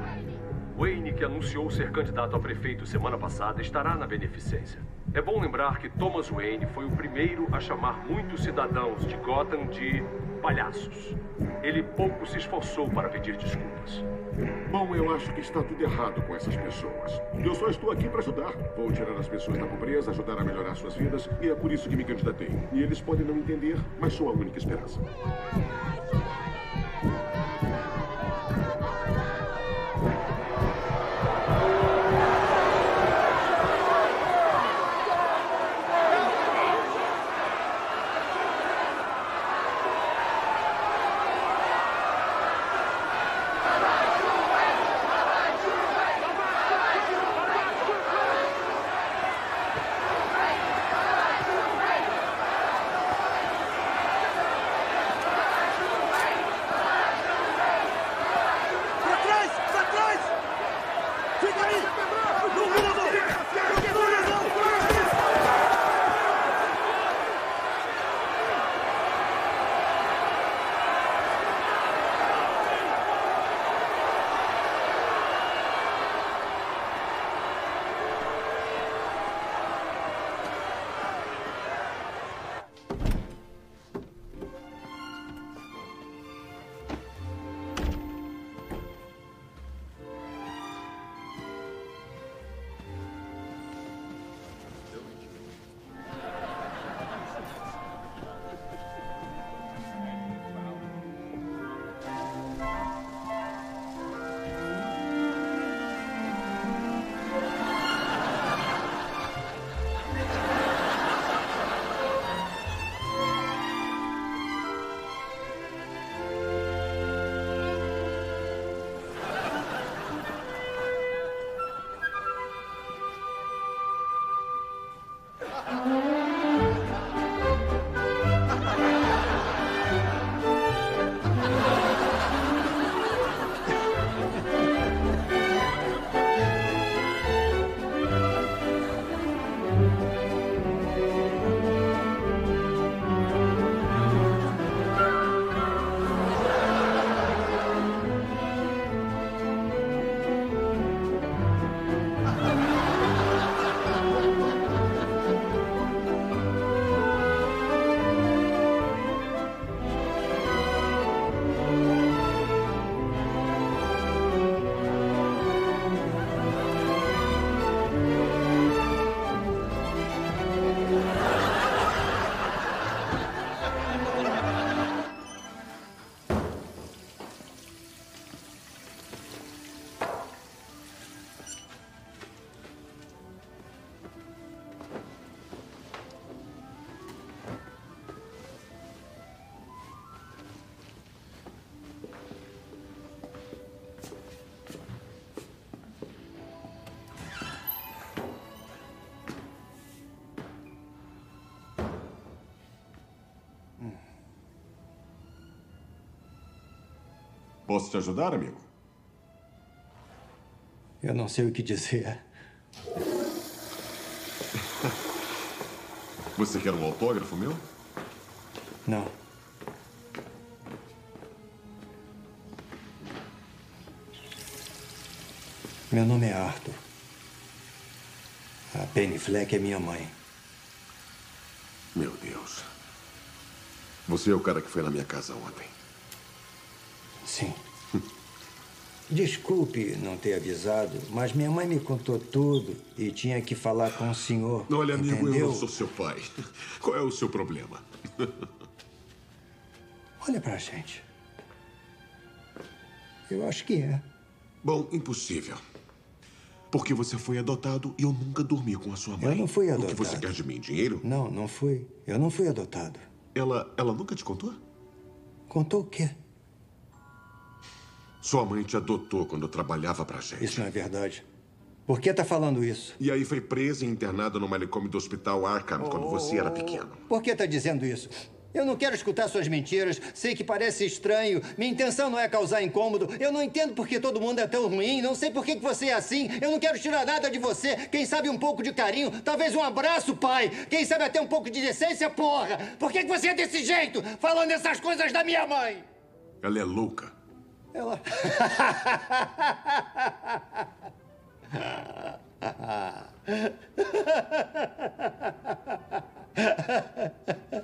Wayne, que anunciou ser candidato a prefeito semana passada, estará na beneficência. É bom lembrar que Thomas Wayne foi o primeiro a chamar muitos cidadãos de Gotham de palhaços. Ele pouco se esforçou para pedir desculpas. Bom, eu acho que está tudo errado com essas pessoas. Eu só estou aqui para ajudar. Vou tirar as pessoas da pobreza, ajudar a melhorar suas vidas, e é por isso que me candidatei. E eles podem não entender, mas sou a única esperança. Posso te ajudar, amigo? Eu não sei o que dizer. Você quer um autógrafo meu? Não. Meu nome é Arthur. A Penny Fleck é minha mãe. Meu Deus. Você é o cara que foi na minha casa ontem. Sim. Desculpe não ter avisado, mas minha mãe me contou tudo e tinha que falar com o senhor. Olha, amigo, entendeu? eu não sou seu pai. Qual é o seu problema? Olha pra gente. Eu acho que é. Bom, impossível. Porque você foi adotado e eu nunca dormi com a sua mãe. Eu não fui O adotado. que você quer de mim? Dinheiro? Não, não fui. Eu não fui adotado. Ela, ela nunca te contou? Contou o quê? Sua mãe te adotou quando trabalhava pra gente. Isso não é verdade. Por que tá falando isso? E aí foi presa e internada no manicômio do hospital Arkham quando você Oh. era pequeno. Por que tá dizendo isso? Eu não quero escutar suas mentiras. Sei que parece estranho. Minha intenção não é causar incômodo. Eu não entendo por que todo mundo é tão ruim. Não sei por que você é assim. Eu não quero tirar nada de você. Quem sabe um pouco de carinho. Talvez um abraço, pai. Quem sabe até um pouco de decência, porra. Por que você é desse jeito? Falando essas coisas da minha mãe. Ela é louca. Ela.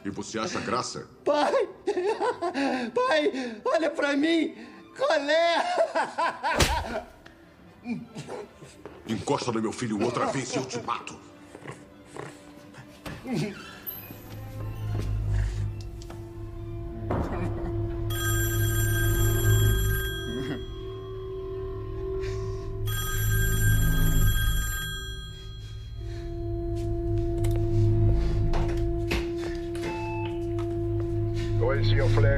E você acha graça? Pai! Pai, olha pra mim! Qual é? Encosta no meu filho outra vez e eu te mato. <laughs>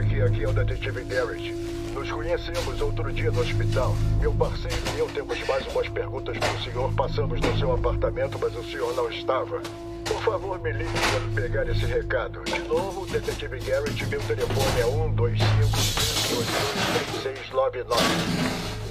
Fleck, aqui é o detetive Garrett. Nos conhecemos outro dia no hospital. Meu parceiro e eu temos mais umas perguntas para o senhor. Passamos no seu apartamento, mas o senhor não estava. Por favor, me ligue quando pegar esse recado. De novo, detetive Garrett, meu telefone é 125-522-3699.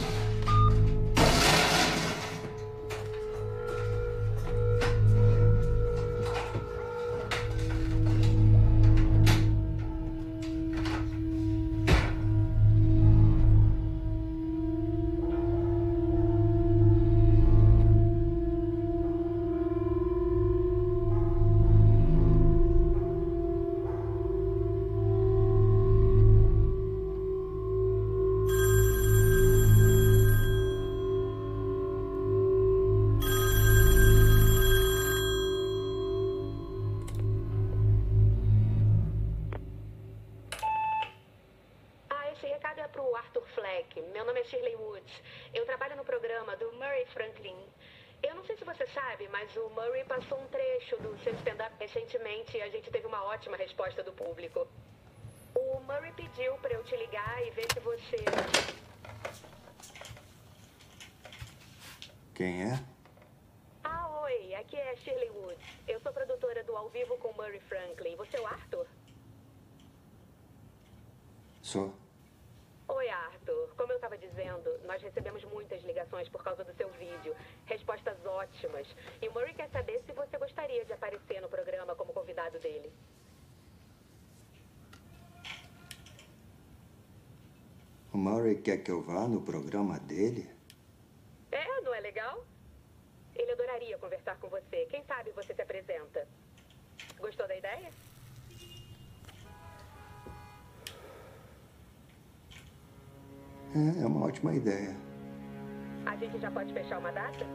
Franklin. Eu não sei se você sabe, mas o Murray passou um trecho do seu stand-up recentemente e a gente teve uma ótima resposta do público. O Murray pediu pra eu te ligar e ver se você. Quem é? Ah, oi, aqui é Shirley Woods. Eu sou produtora do Ao Vivo com Murray Franklin. Você é o Arthur? Sou. Oi, Arthur. Como eu estava dizendo, nós recebemos muitas ligações por causa do seu vídeo. Respostas ótimas. E o Murray quer saber se você gostaria de aparecer no programa como convidado dele. O Murray quer que eu vá no programa dele? É, não é legal? Ele adoraria conversar com você. Quem sabe você se apresenta. Gostou da ideia? É, é uma ótima ideia. A gente já pode fechar uma data?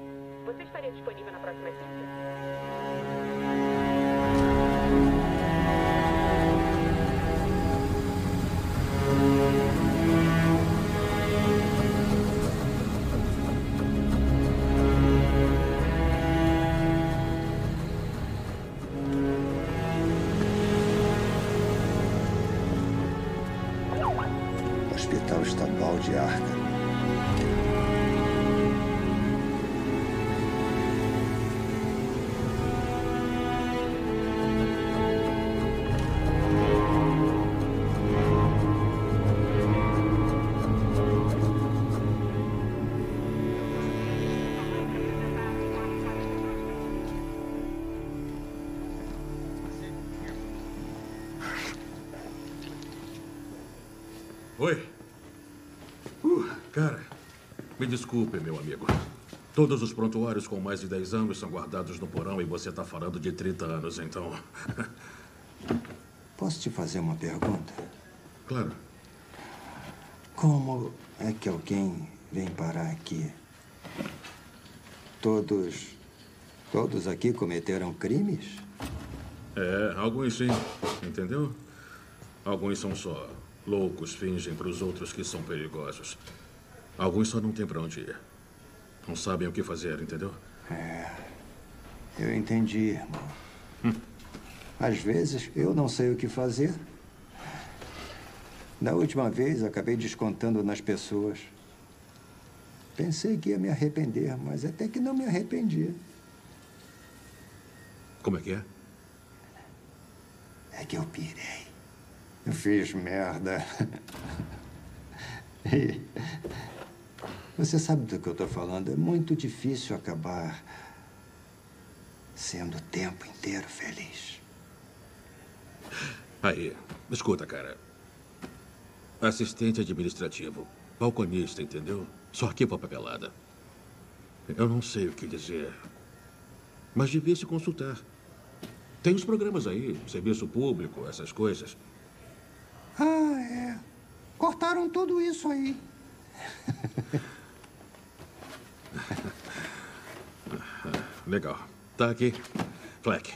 Você estaria disponível na próxima quinta? Me desculpe, meu amigo. Todos os prontuários com mais de 10 anos são guardados no porão e você está falando de 30 anos, então. <laughs> Posso te fazer uma pergunta? Claro. Como é que alguém vem parar aqui? Todos. Todos aqui cometeram crimes? É, alguns sim, entendeu? Alguns são só loucos, fingem para os outros que são perigosos. Alguns só não têm para onde ir. Não sabem o que fazer, entendeu? É. Eu entendi, irmão. Às vezes eu não sei o que fazer. Da última vez acabei descontando nas pessoas. Pensei que ia me arrepender, mas até que não me arrependi. Como é que é? É que eu pirei. Eu fiz merda. <laughs> E você sabe do que eu estou falando? É muito difícil acabar sendo o tempo inteiro feliz. Aí, escuta, cara. Assistente administrativo, balconista, entendeu? Só arquiva a papelada. Eu não sei o que dizer, mas devia se consultar. Tem os programas aí, serviço público, essas coisas. Ah, é. Cortaram tudo isso aí. <laughs> <laughs> Legal. Tá aqui. Fleck.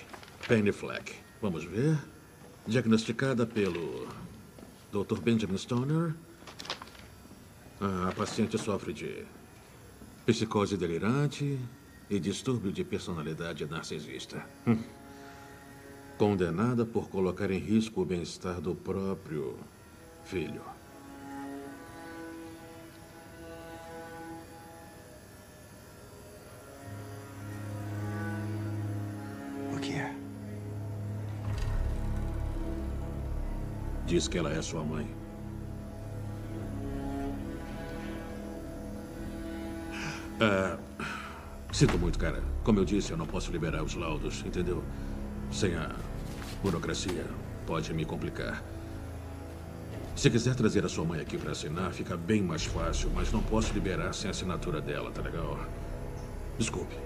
Penny Fleck. Vamos ver. Diagnosticada pelo Dr. Benjamin Stoner. A paciente sofre de psicose delirante e distúrbio de personalidade narcisista. Hum. Condenada por colocar em risco o bem-estar do próprio filho. Diz que ela é sua mãe. Ah, sinto muito, cara. Como eu disse, eu não posso liberar os laudos, entendeu? Sem a burocracia, pode me complicar. Se quiser trazer a sua mãe aqui para assinar, fica bem mais fácil, mas não posso liberar sem a assinatura dela, tá legal? Desculpe.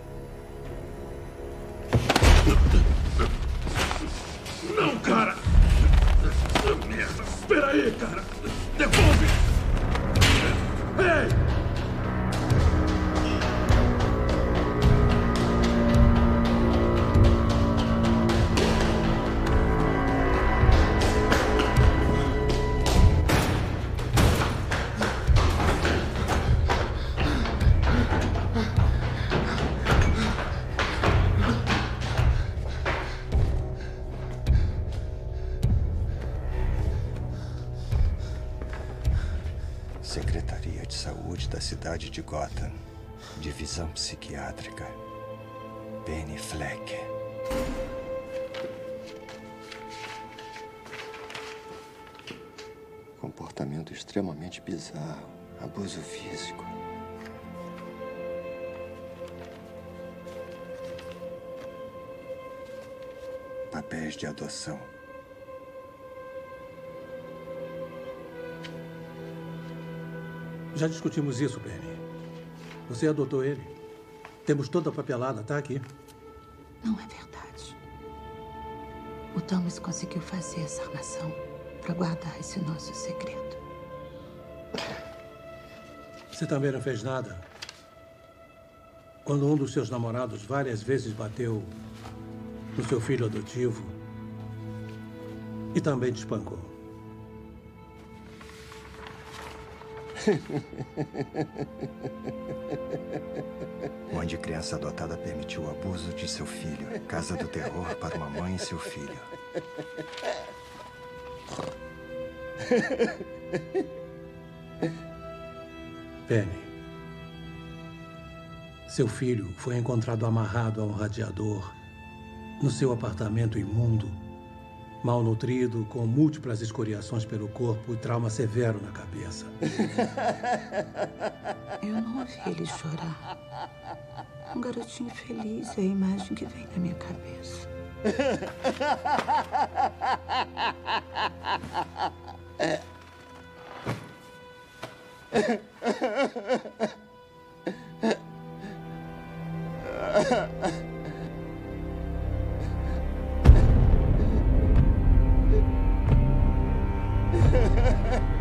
Não, cara! Espera aí, cara! Divisão Psiquiátrica. Penny Fleck. Comportamento extremamente bizarro. Abuso físico. Papéis de adoção. Já discutimos isso, Penny. Você adotou ele. Temos toda a papelada, tá aqui. Não é verdade. O Thomas conseguiu fazer essa armação para guardar esse nosso segredo. Você também não fez nada. Quando um dos seus namorados várias vezes bateu no seu filho adotivo e também te espancou. <laughs> Onde criança adotada permitiu o abuso de seu filho. Casa do terror para uma mãe e seu filho. <laughs> Penny. Seu filho foi encontrado amarrado a um radiador no seu apartamento imundo, malnutrido, com múltiplas escoriações pelo corpo e trauma severo na cabeça. <laughs> Eu não ouvi ele chorar. Um garotinho feliz é a imagem que vem na minha cabeça. Agora <laughs> Ha ha ha ha!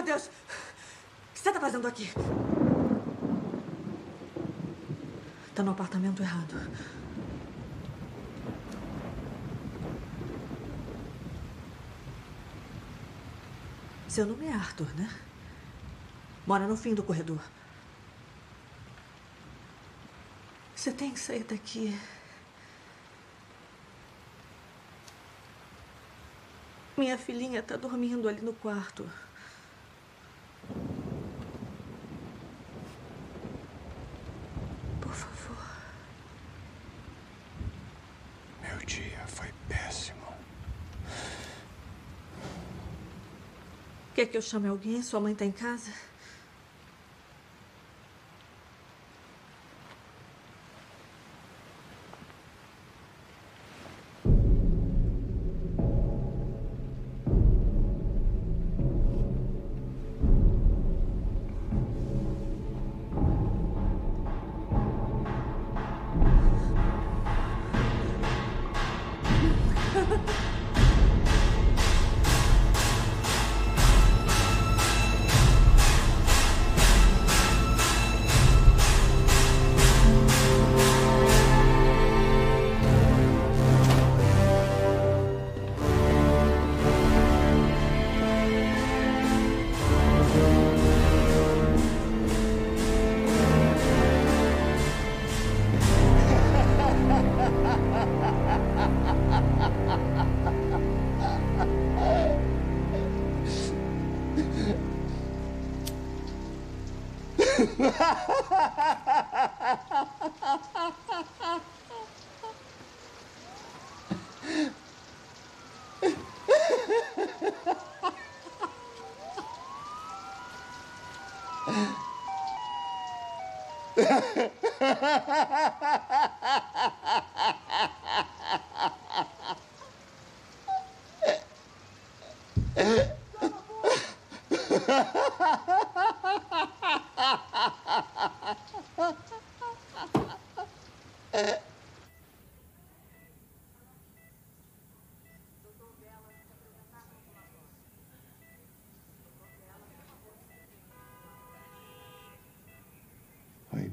Meu Deus! O que você tá fazendo aqui? Tá no apartamento errado. Seu nome é Arthur, né? Mora no fim do corredor. Você tem que sair daqui. Minha filhinha tá dormindo ali no quarto. Por favor. Meu dia foi péssimo. Quer que eu chame alguém? Sua mãe tá em casa?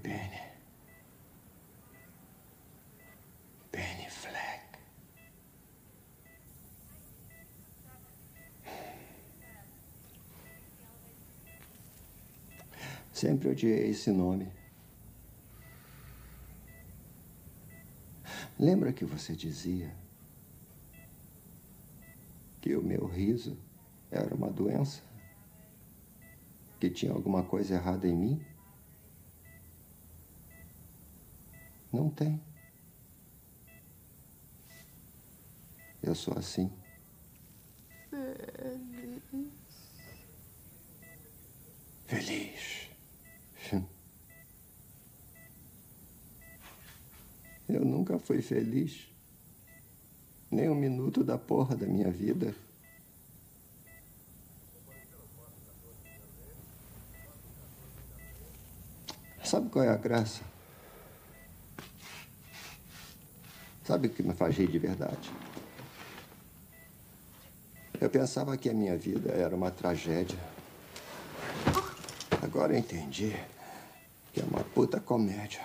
Benny. Benny Fleck. Sempre odiei esse nome. Lembra que você dizia que o meu riso era uma doença? que tinha alguma coisa errada em mim? Não tem. Eu sou assim. Feliz. Eu nunca fui feliz. Nem um minuto da porra da minha vida. Sabe qual é a graça? Sabe o que me faz rir de verdade? Eu pensava que a minha vida era uma tragédia. Agora eu entendi que é uma puta comédia.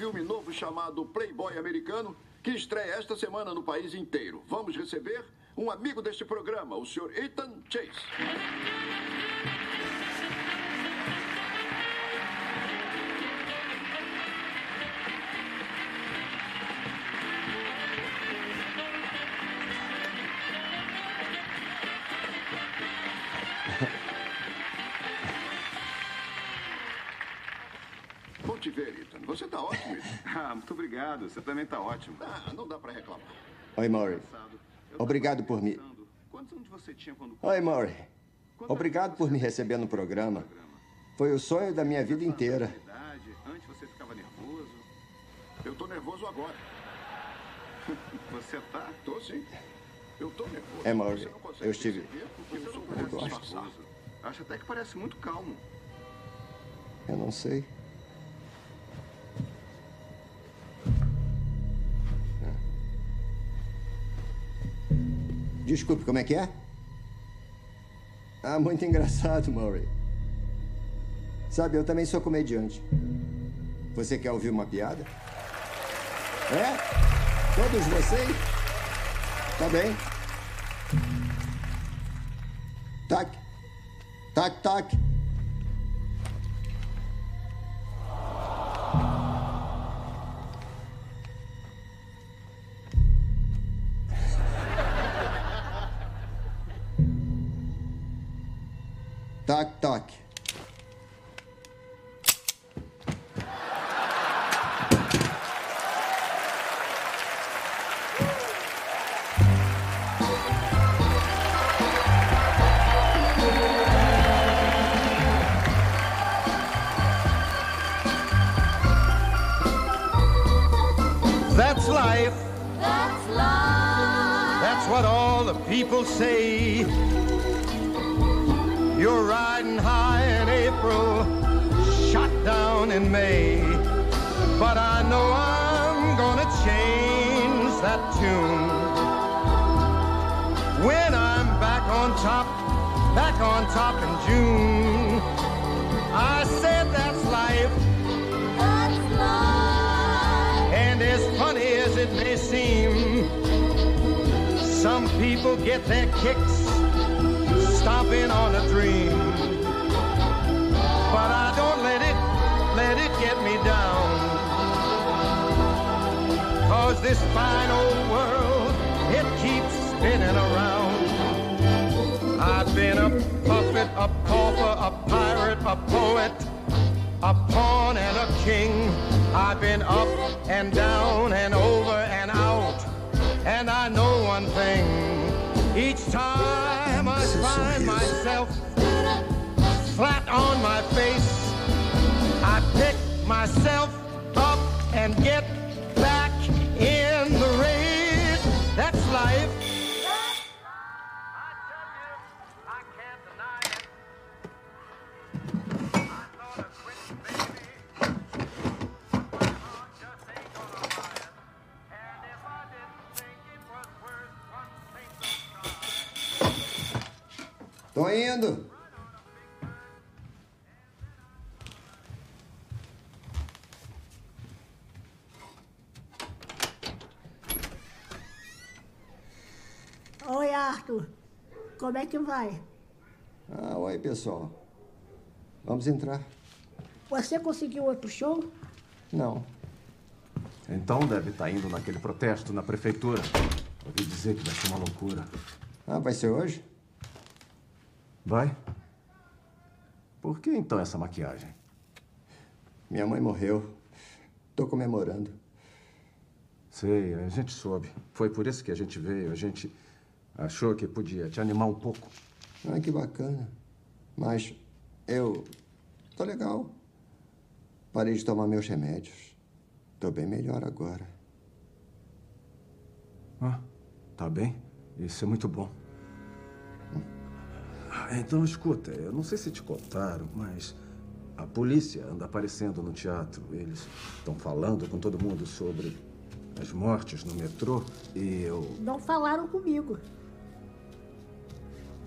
Filme novo chamado Playboy Americano, que estreia esta semana no país inteiro. Vamos receber um amigo deste programa, o Sr. Ethan Chase. Ah, muito obrigado. Você também está ótimo. Ah, não dá para reclamar. Oi, Maury. Obrigado por me. Quantos anos você tinha quando... Oi, Maury. Obrigado por me receber no programa. Foi o sonho da minha vida inteira. Antes você ficava nervoso. Eu tô nervoso agora. <laughs> Você tá? Tô sim. Eu tô nervoso. É, Maury. Você não consegue Eu estive. eu gosto. Acho até que parece muito calmo. Eu não sei. Desculpe, como é que é? Ah, muito engraçado, Murray. Sabe, eu também sou comediante. Você quer ouvir uma piada? É? Todos vocês? Tá bem. Tac. Tac, tac. Tac, tac. Que vai? Ah, oi, pessoal. Vamos entrar? Você conseguiu outro show? Não. Então deve estar indo naquele protesto na prefeitura. Ouvi dizer que vai ser uma loucura. Ah, vai ser hoje? Vai? Por que então essa maquiagem? Minha mãe morreu. Tô comemorando. Sei, a gente soube. Foi por isso que a gente veio. A gente achou que podia te animar um pouco. Ah, que bacana. Mas eu tô legal. Parei de tomar meus remédios. Tô bem melhor agora. Ah, tá bem? Isso é muito bom. Ah, Então, escuta, eu não sei se te contaram, mas a polícia anda aparecendo no teatro. Eles estão falando com todo mundo sobre as mortes no metrô e eu. Não falaram comigo.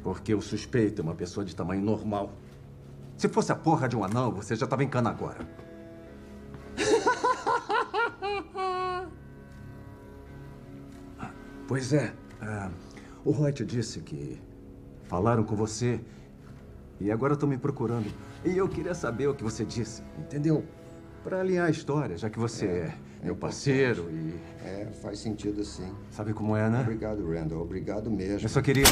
Porque o suspeito é uma pessoa de tamanho normal. Se fosse a porra de um anão, você já tava em cana agora. <laughs> Pois é. ah, o te disse que falaram com você e agora estão me procurando. E eu queria saber o que você disse, entendeu? Para alinhar a história, já que você é, meu parceiro e. É, faz sentido sim. Sabe como é, né? Obrigado, Randall. Obrigado mesmo. Eu só queria.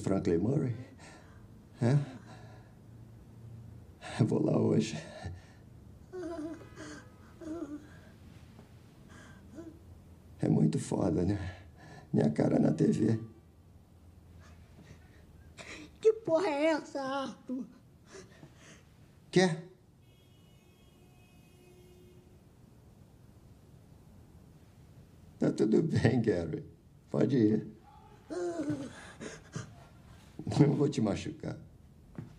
Franklin Murray? É? Vou lá hoje. É muito foda, né? Minha cara na TV. Que porra é essa, Arthur? Quer? Tá tudo bem, Gary. Pode ir. Não vou te machucar.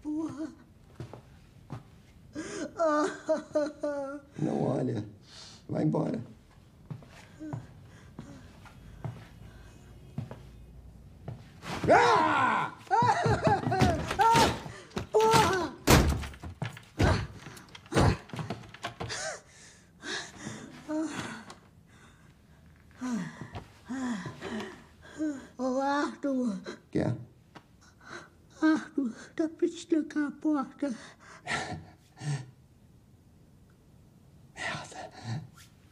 Porra. Não olha. Vai embora. Ah! Porra! Ô, Arthur. Quer? Arthur, dá pra destrancar a porta?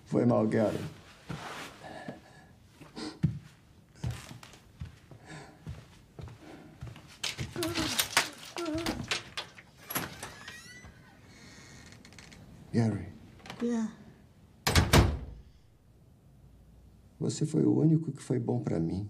Foi mal, Gary. Gary, É. você foi o único que foi bom pra mim.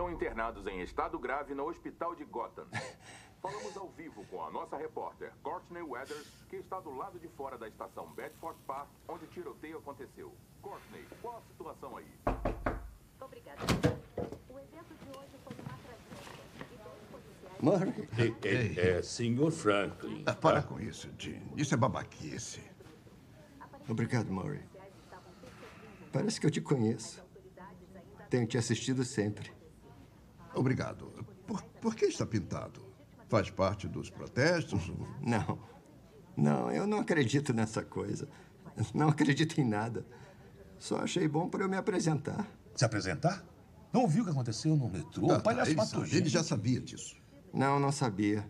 Estão internados em estado grave no hospital de Gotham. <laughs> Falamos ao vivo com a nossa repórter, Courtney Weathers, que está do lado de fora da estação Bedford Park, onde o tiroteio aconteceu. Courtney, qual a situação aí? Obrigada. O evento de hoje foi uma tragédia. E dois policiais... Murray. É, é, senhor Franklin. Ah, para com isso, Jim. Isso é babaquice. Obrigado, Murray. Parece que eu te conheço. Tenho te assistido sempre. Obrigado. Por, por que está pintado? Faz parte dos protestos? Não. Não, eu não acredito nessa coisa. Não acredito em nada. Só achei bom para eu me apresentar. Se apresentar? Não ouviu o que aconteceu no metrô? Tá, o palhaço ele, matou sabe, ele já sabia disso. Não, não sabia.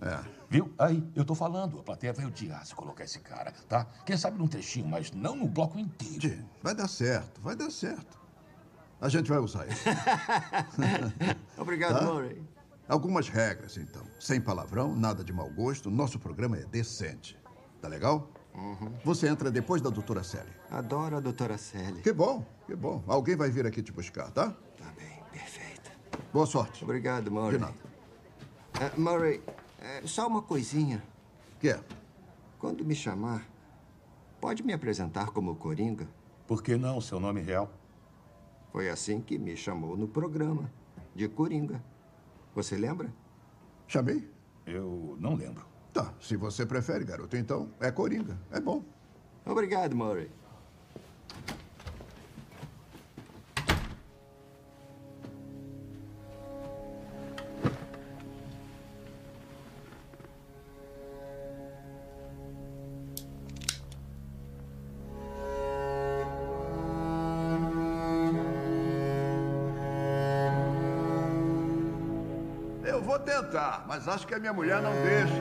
É. Viu? Aí, eu tô falando. A plateia vai odiar se colocar esse cara, tá? Quem sabe num trechinho, mas não no bloco inteiro. Vai dar certo, vai dar certo. A gente vai usar isso. <laughs> Obrigado, Tá? Murray. Algumas regras, então. Sem palavrão, nada de mau gosto. Nosso programa é decente. Tá legal? Você entra depois da doutora Sally. Adoro a doutora Sally. Que bom, que bom. Alguém vai vir aqui te buscar, tá? Tá bem, perfeito. Boa sorte. Obrigado, Murray. De nada. Ah, Murray, é, só uma coisinha. Que é? Quando me chamar, pode me apresentar como Coringa? Por que não? Seu nome real? Foi assim que me chamou no programa, de Coringa. Você lembra? Chamei? Eu não lembro. Tá, se você prefere, garoto, então é Coringa. É bom. Obrigado, Murray. Mas acho que a minha mulher não deixa.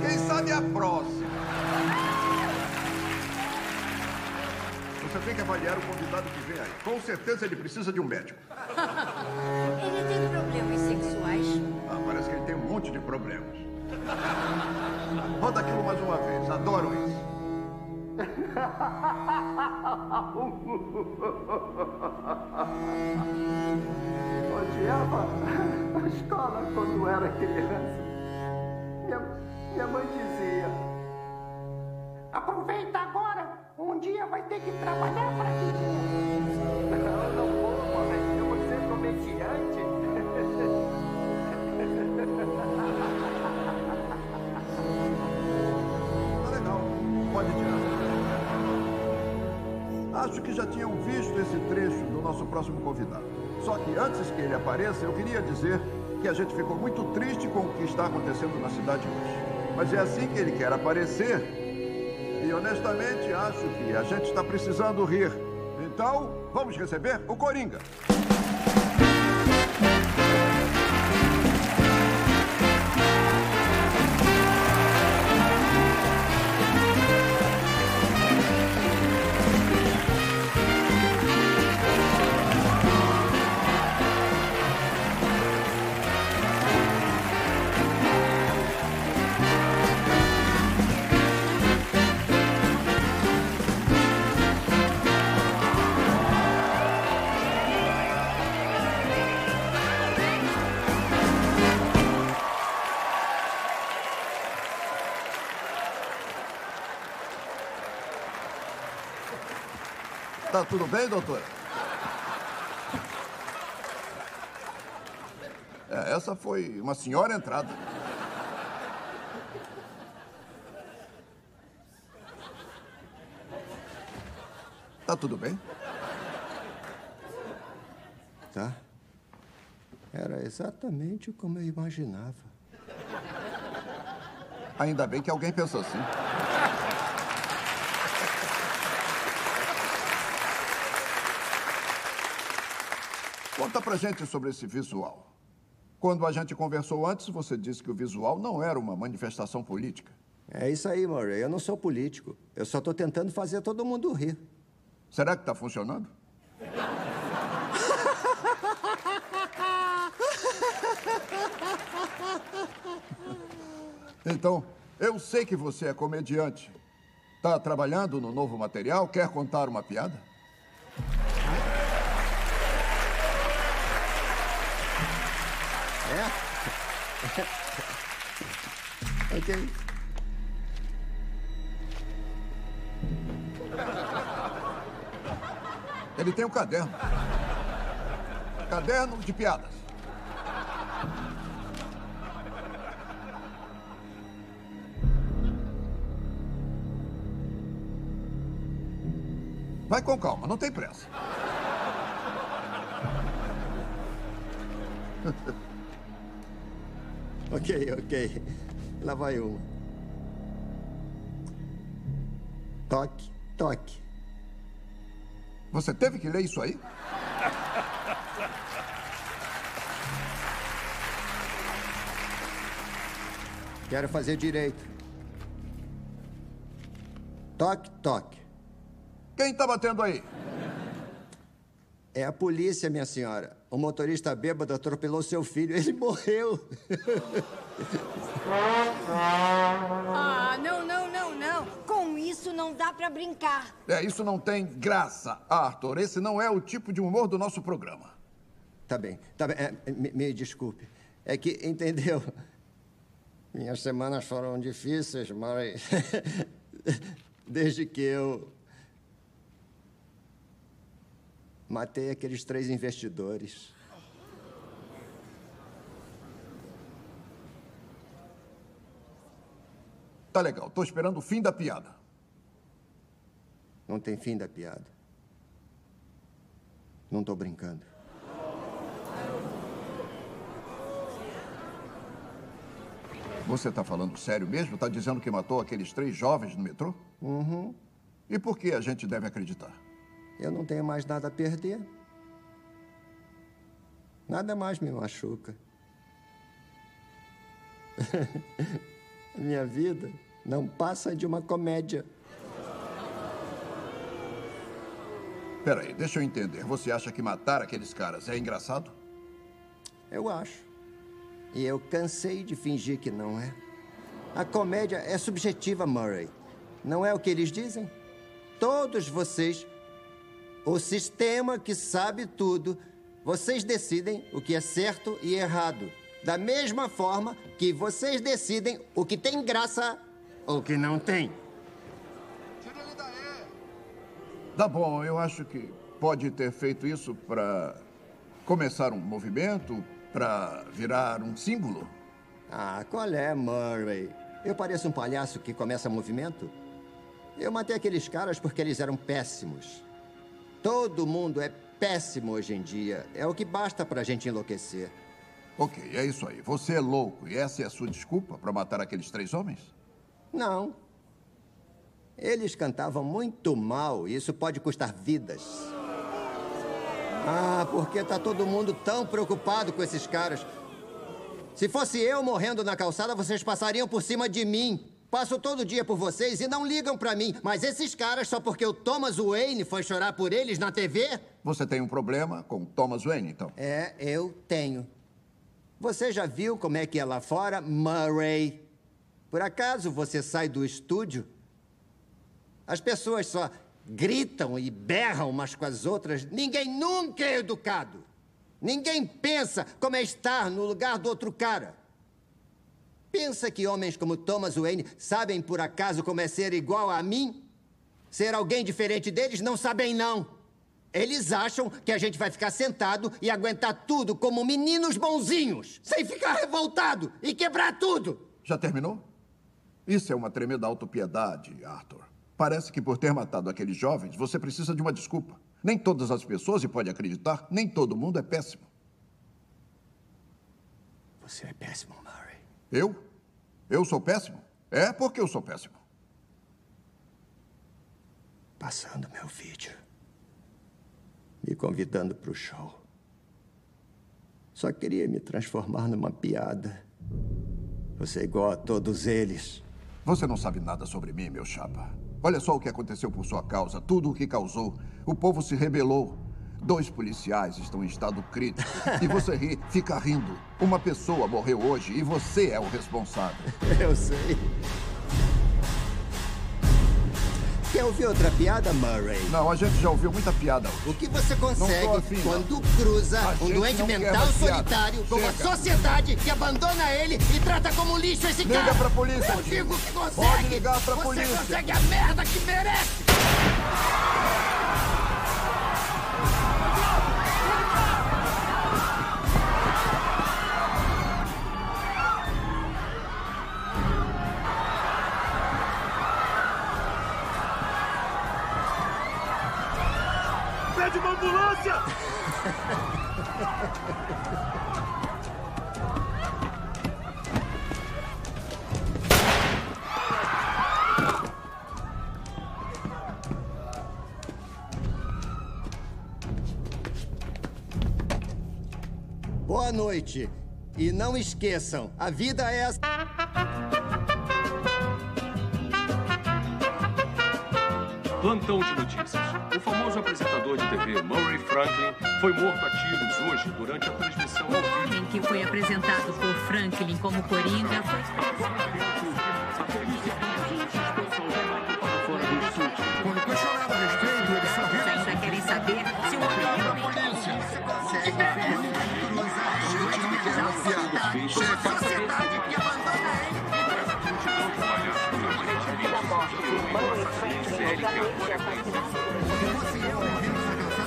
Quem sabe a próxima. Você tem que avaliar o convidado que vem aí. Com certeza ele precisa de um médico. Ele tem problemas sexuais? Ah, parece que ele tem um monte de problemas. Roda aquilo mais uma vez. Adoro isso. <laughs> Odiava a escola quando era criança. Minha, minha mãe dizia: Aproveita agora, um dia vai ter que trabalhar para viver. Não, não vou, mãe, eu vou ser comediante. Tá legal. Pode tirar. Acho que já tinham visto esse trecho do nosso próximo convidado. Só que antes que ele apareça, eu queria dizer que a gente ficou muito triste com o que está acontecendo na cidade hoje. Mas é assim que ele quer aparecer. E honestamente acho que a gente está precisando rir. Então, vamos receber o Coringa. Tudo bem, doutora? É, essa foi uma senhora entrada. Tá tudo bem? Tá? Era exatamente como eu imaginava. Ainda bem que alguém pensou assim. Conta pra gente sobre esse visual. Quando a gente conversou antes, você disse que o visual não era uma manifestação política. É isso aí, Murray. Eu não sou político. Eu só tô tentando fazer todo mundo rir. Será que tá funcionando? Então, eu sei que você é comediante. Tá trabalhando no novo material? Quer contar uma piada? É? ok. Ele tem um caderno. Caderno de piadas. Vai com calma, não tem pressa. <laughs> <laughs> ok, ok. Lá vai uma. Toque, toque. Você teve que ler isso aí? <laughs> Quero fazer direito. Toque, toque. Quem tá batendo aí? É a polícia, minha senhora. O motorista bêbado atropelou seu filho. Ele morreu. Ah, não, não, não, não. Com isso não dá pra brincar. É, isso não tem graça, Arthur. Esse não é o tipo de humor do nosso programa. Tá bem, tá bem. É, me, me desculpe. É que, entendeu? Minhas semanas foram difíceis, mas. <laughs> Desde que eu. Matei aqueles três investidores. Tá legal, tô esperando o fim da piada. Não tem fim da piada. Não tô brincando. Você tá falando sério mesmo? Tá dizendo que matou aqueles três jovens no metrô? Uhum. E por que a gente deve acreditar? Eu não tenho mais nada a perder. Nada mais me machuca. <laughs> Minha vida não passa de uma comédia. Peraí, deixa eu entender. Você acha que matar aqueles caras é engraçado? Eu acho. E eu cansei de fingir que não é. A comédia é subjetiva, Murray. Não é o que eles dizem? Todos vocês, o sistema que sabe tudo, vocês decidem o que é certo e errado. Da mesma forma que vocês decidem o que tem graça ou o que não tem. Tá bom, eu acho que pode ter feito isso para começar um movimento, para virar um símbolo. Ah, qual é, Murray? Eu pareço um palhaço que começa movimento? Eu matei aqueles caras porque eles eram péssimos. Todo mundo é péssimo hoje em dia. É o que basta pra gente enlouquecer. Ok, é isso aí. Você é louco e essa é a sua desculpa para matar aqueles três homens? Não. Eles cantavam muito mal e isso pode custar vidas. Ah, porque tá todo mundo tão preocupado com esses caras. Se fosse eu morrendo na calçada, vocês passariam por cima de mim. Passo todo dia por vocês e não ligam pra mim. Mas esses caras, só porque o Thomas Wayne foi chorar por eles na TV? Você tem um problema com Thomas Wayne, então? É, eu tenho. Você já viu como é que é lá fora, Murray? Por acaso você sai do estúdio? As pessoas só gritam e berram umas com as outras. Ninguém nunca é educado. Ninguém pensa como é estar no lugar do outro cara. Pensa que homens como Thomas Wayne sabem por acaso como é ser igual a mim? Ser alguém diferente deles? Não sabem, não. Eles acham que a gente vai ficar sentado e aguentar tudo como meninos bonzinhos, sem ficar revoltado e quebrar tudo. Já terminou? Isso é uma tremenda autopiedade, Arthur. Parece que por ter matado aqueles jovens, você precisa de uma desculpa. Nem todas as pessoas, e pode acreditar, nem todo mundo é péssimo. Você é péssimo. Eu? Eu sou péssimo? É porque eu sou péssimo. Passando meu vídeo. Me convidando para o show. Só queria me transformar numa piada. Você é igual a todos eles. Você não sabe nada sobre mim, meu chapa. Olha só o que aconteceu por sua causa, tudo o que causou. O povo se rebelou. Dois policiais estão em estado crítico. E você ri, fica rindo. Uma pessoa morreu hoje e você é o responsável. <laughs> Eu sei. Quer ouvir outra piada, Murray? Não, a gente já ouviu muita piada. O que você consegue afim, quando cruza um doente mental solitário com uma sociedade que abandona ele e trata como lixo esse Liga cara? pra polícia, Eu digo que consegue! Pode ligar pra você polícia. consegue a merda que merece! Noite. E não esqueçam, a vida é assim. Plantão de notícias. O famoso apresentador de TV Murray Franklin foi morto a tiros hoje durante a transmissão ao vivo. homem que foi apresentado por Franklin como Coringa foi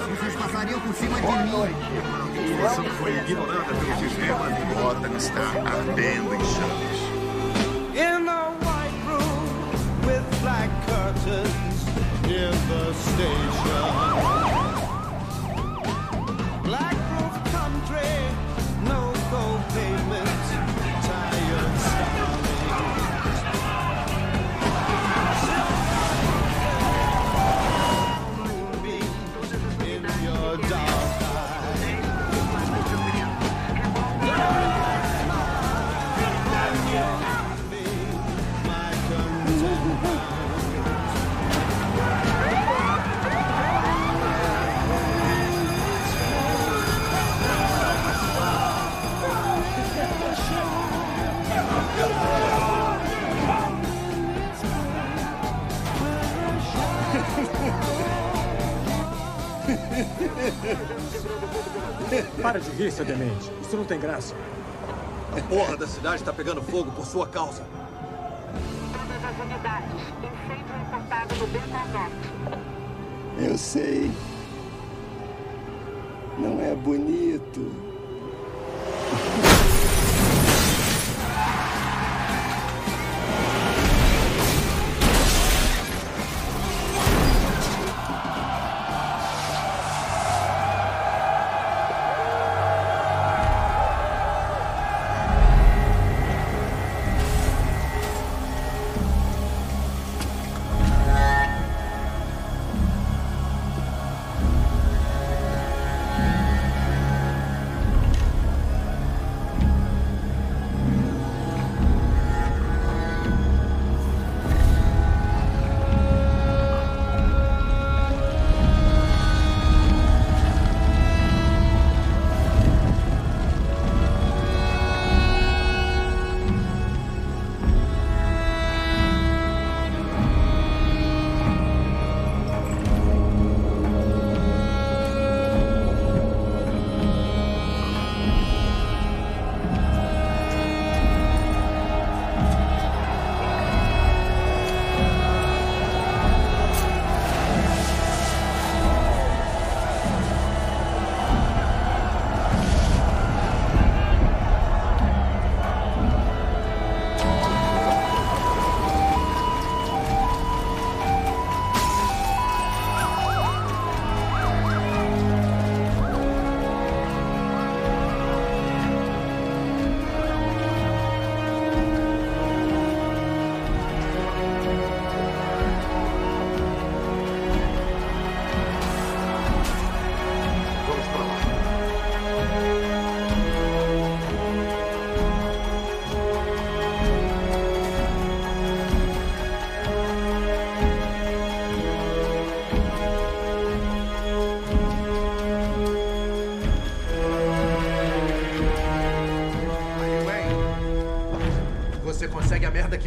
Vocês passariam por cima de mim. A informação foi ignorada pelo sistema de Gotham está ardendo em chamas. Seu demente. Isso não tem graça. A porra da cidade tá pegando fogo por sua causa. Todas as unidades. Incêndio reportado no Benton Norte. Eu sei. Não é bonito.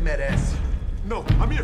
Você consegue a merda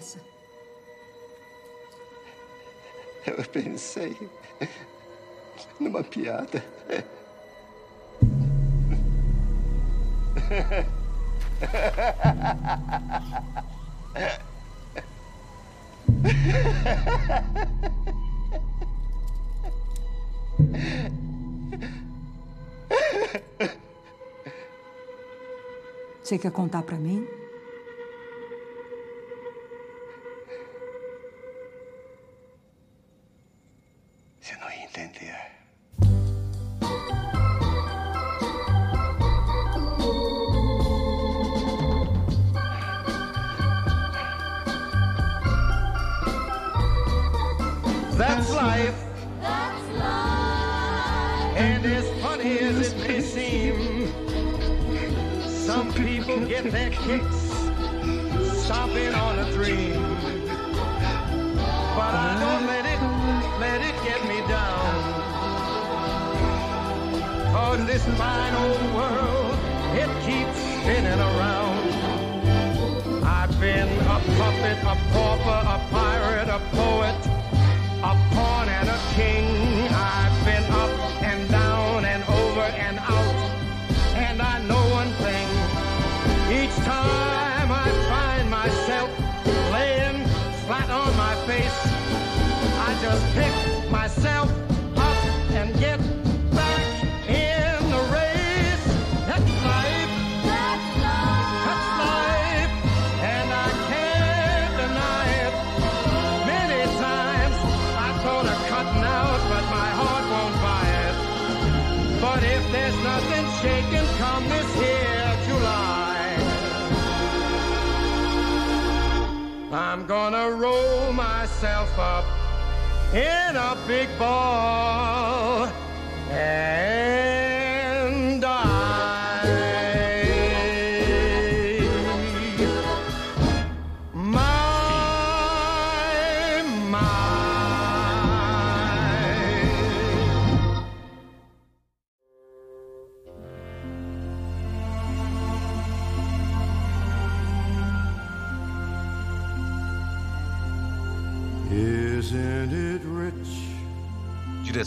graça? Eu pensei numa piada. Você quer contar pra mim? Ia entender. That's life. And as funny as it may seem, some people get their kicks stomping on a dream. But I Cause this fine old world, it keeps spinning around. I've been a puppet, a pauper, a pirate, a poet, a pawn and a king. I've been up and down and over and out. And I know one thing. Each time I find myself laying flat on my face, I just pick myself gonna roll myself up in a big ball. And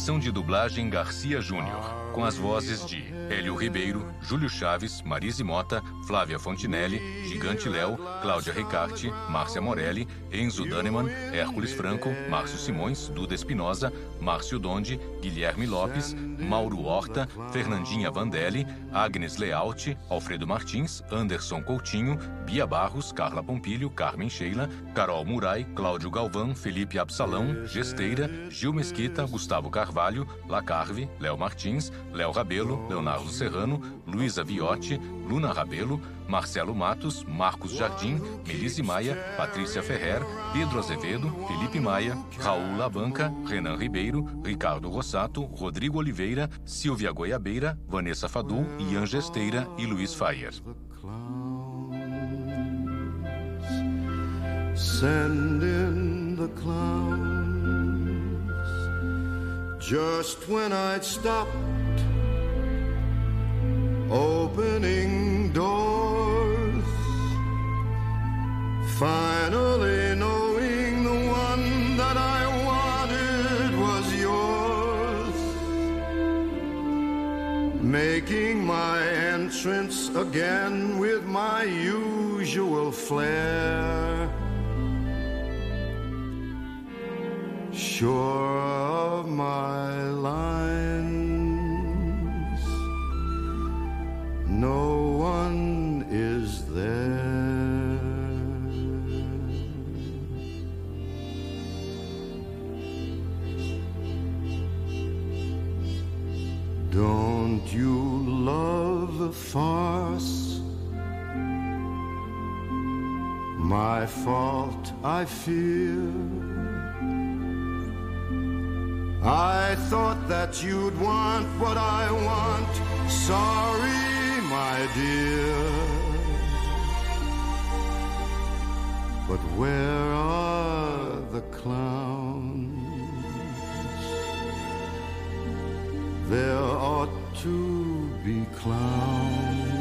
Direção de dublagem Garcia Júnior, com as vozes de Hélio Ribeiro, Júlio Chaves, Marise Mota, Flávia Fontinelli, Gigante Léo, Cláudia Ricarte, Márcia Morelli, Enzo Daneman, Hércules Franco, Márcio Simões, Duda Espinosa, Márcio Donde, Guilherme Lopes, Mauro Horta, Fernandinha Vandelli, Agnes Lealte, Alfredo Martins, Anderson Coutinho, Bia Barros, Carla Pompilho, Carmen Sheila, Carol Murai, Cláudio Galvão, Felipe Absalão, Gesteira, Gil Mesquita, Gustavo Carvalho, Lacarve, Léo Martins, Léo Rabelo, Leonardo Serrano, Luísa Viotti, Luna Rabelo, Marcelo Matos, Marcos Jardim, Melise Maia, Patrícia Ferrer, Pedro Azevedo, Felipe Maia, Raul Labanca, Renan Ribeiro, Ricardo Rossato, Rodrigo Oliveira, Silvia Goiabeira, Vanessa Fadu, Ian Gesteira e Luiz Faier. Send in the clowns. Just when I'd stopped opening doors, finally knowing the one that I wanted was yours, making my entrance again with my usual flair. sure of my lines. No one is there. Don't you love the farce? My fault, I fear. I thought that you'd want what I want. Sorry, my dear. But where are the clowns? There ought to be clowns.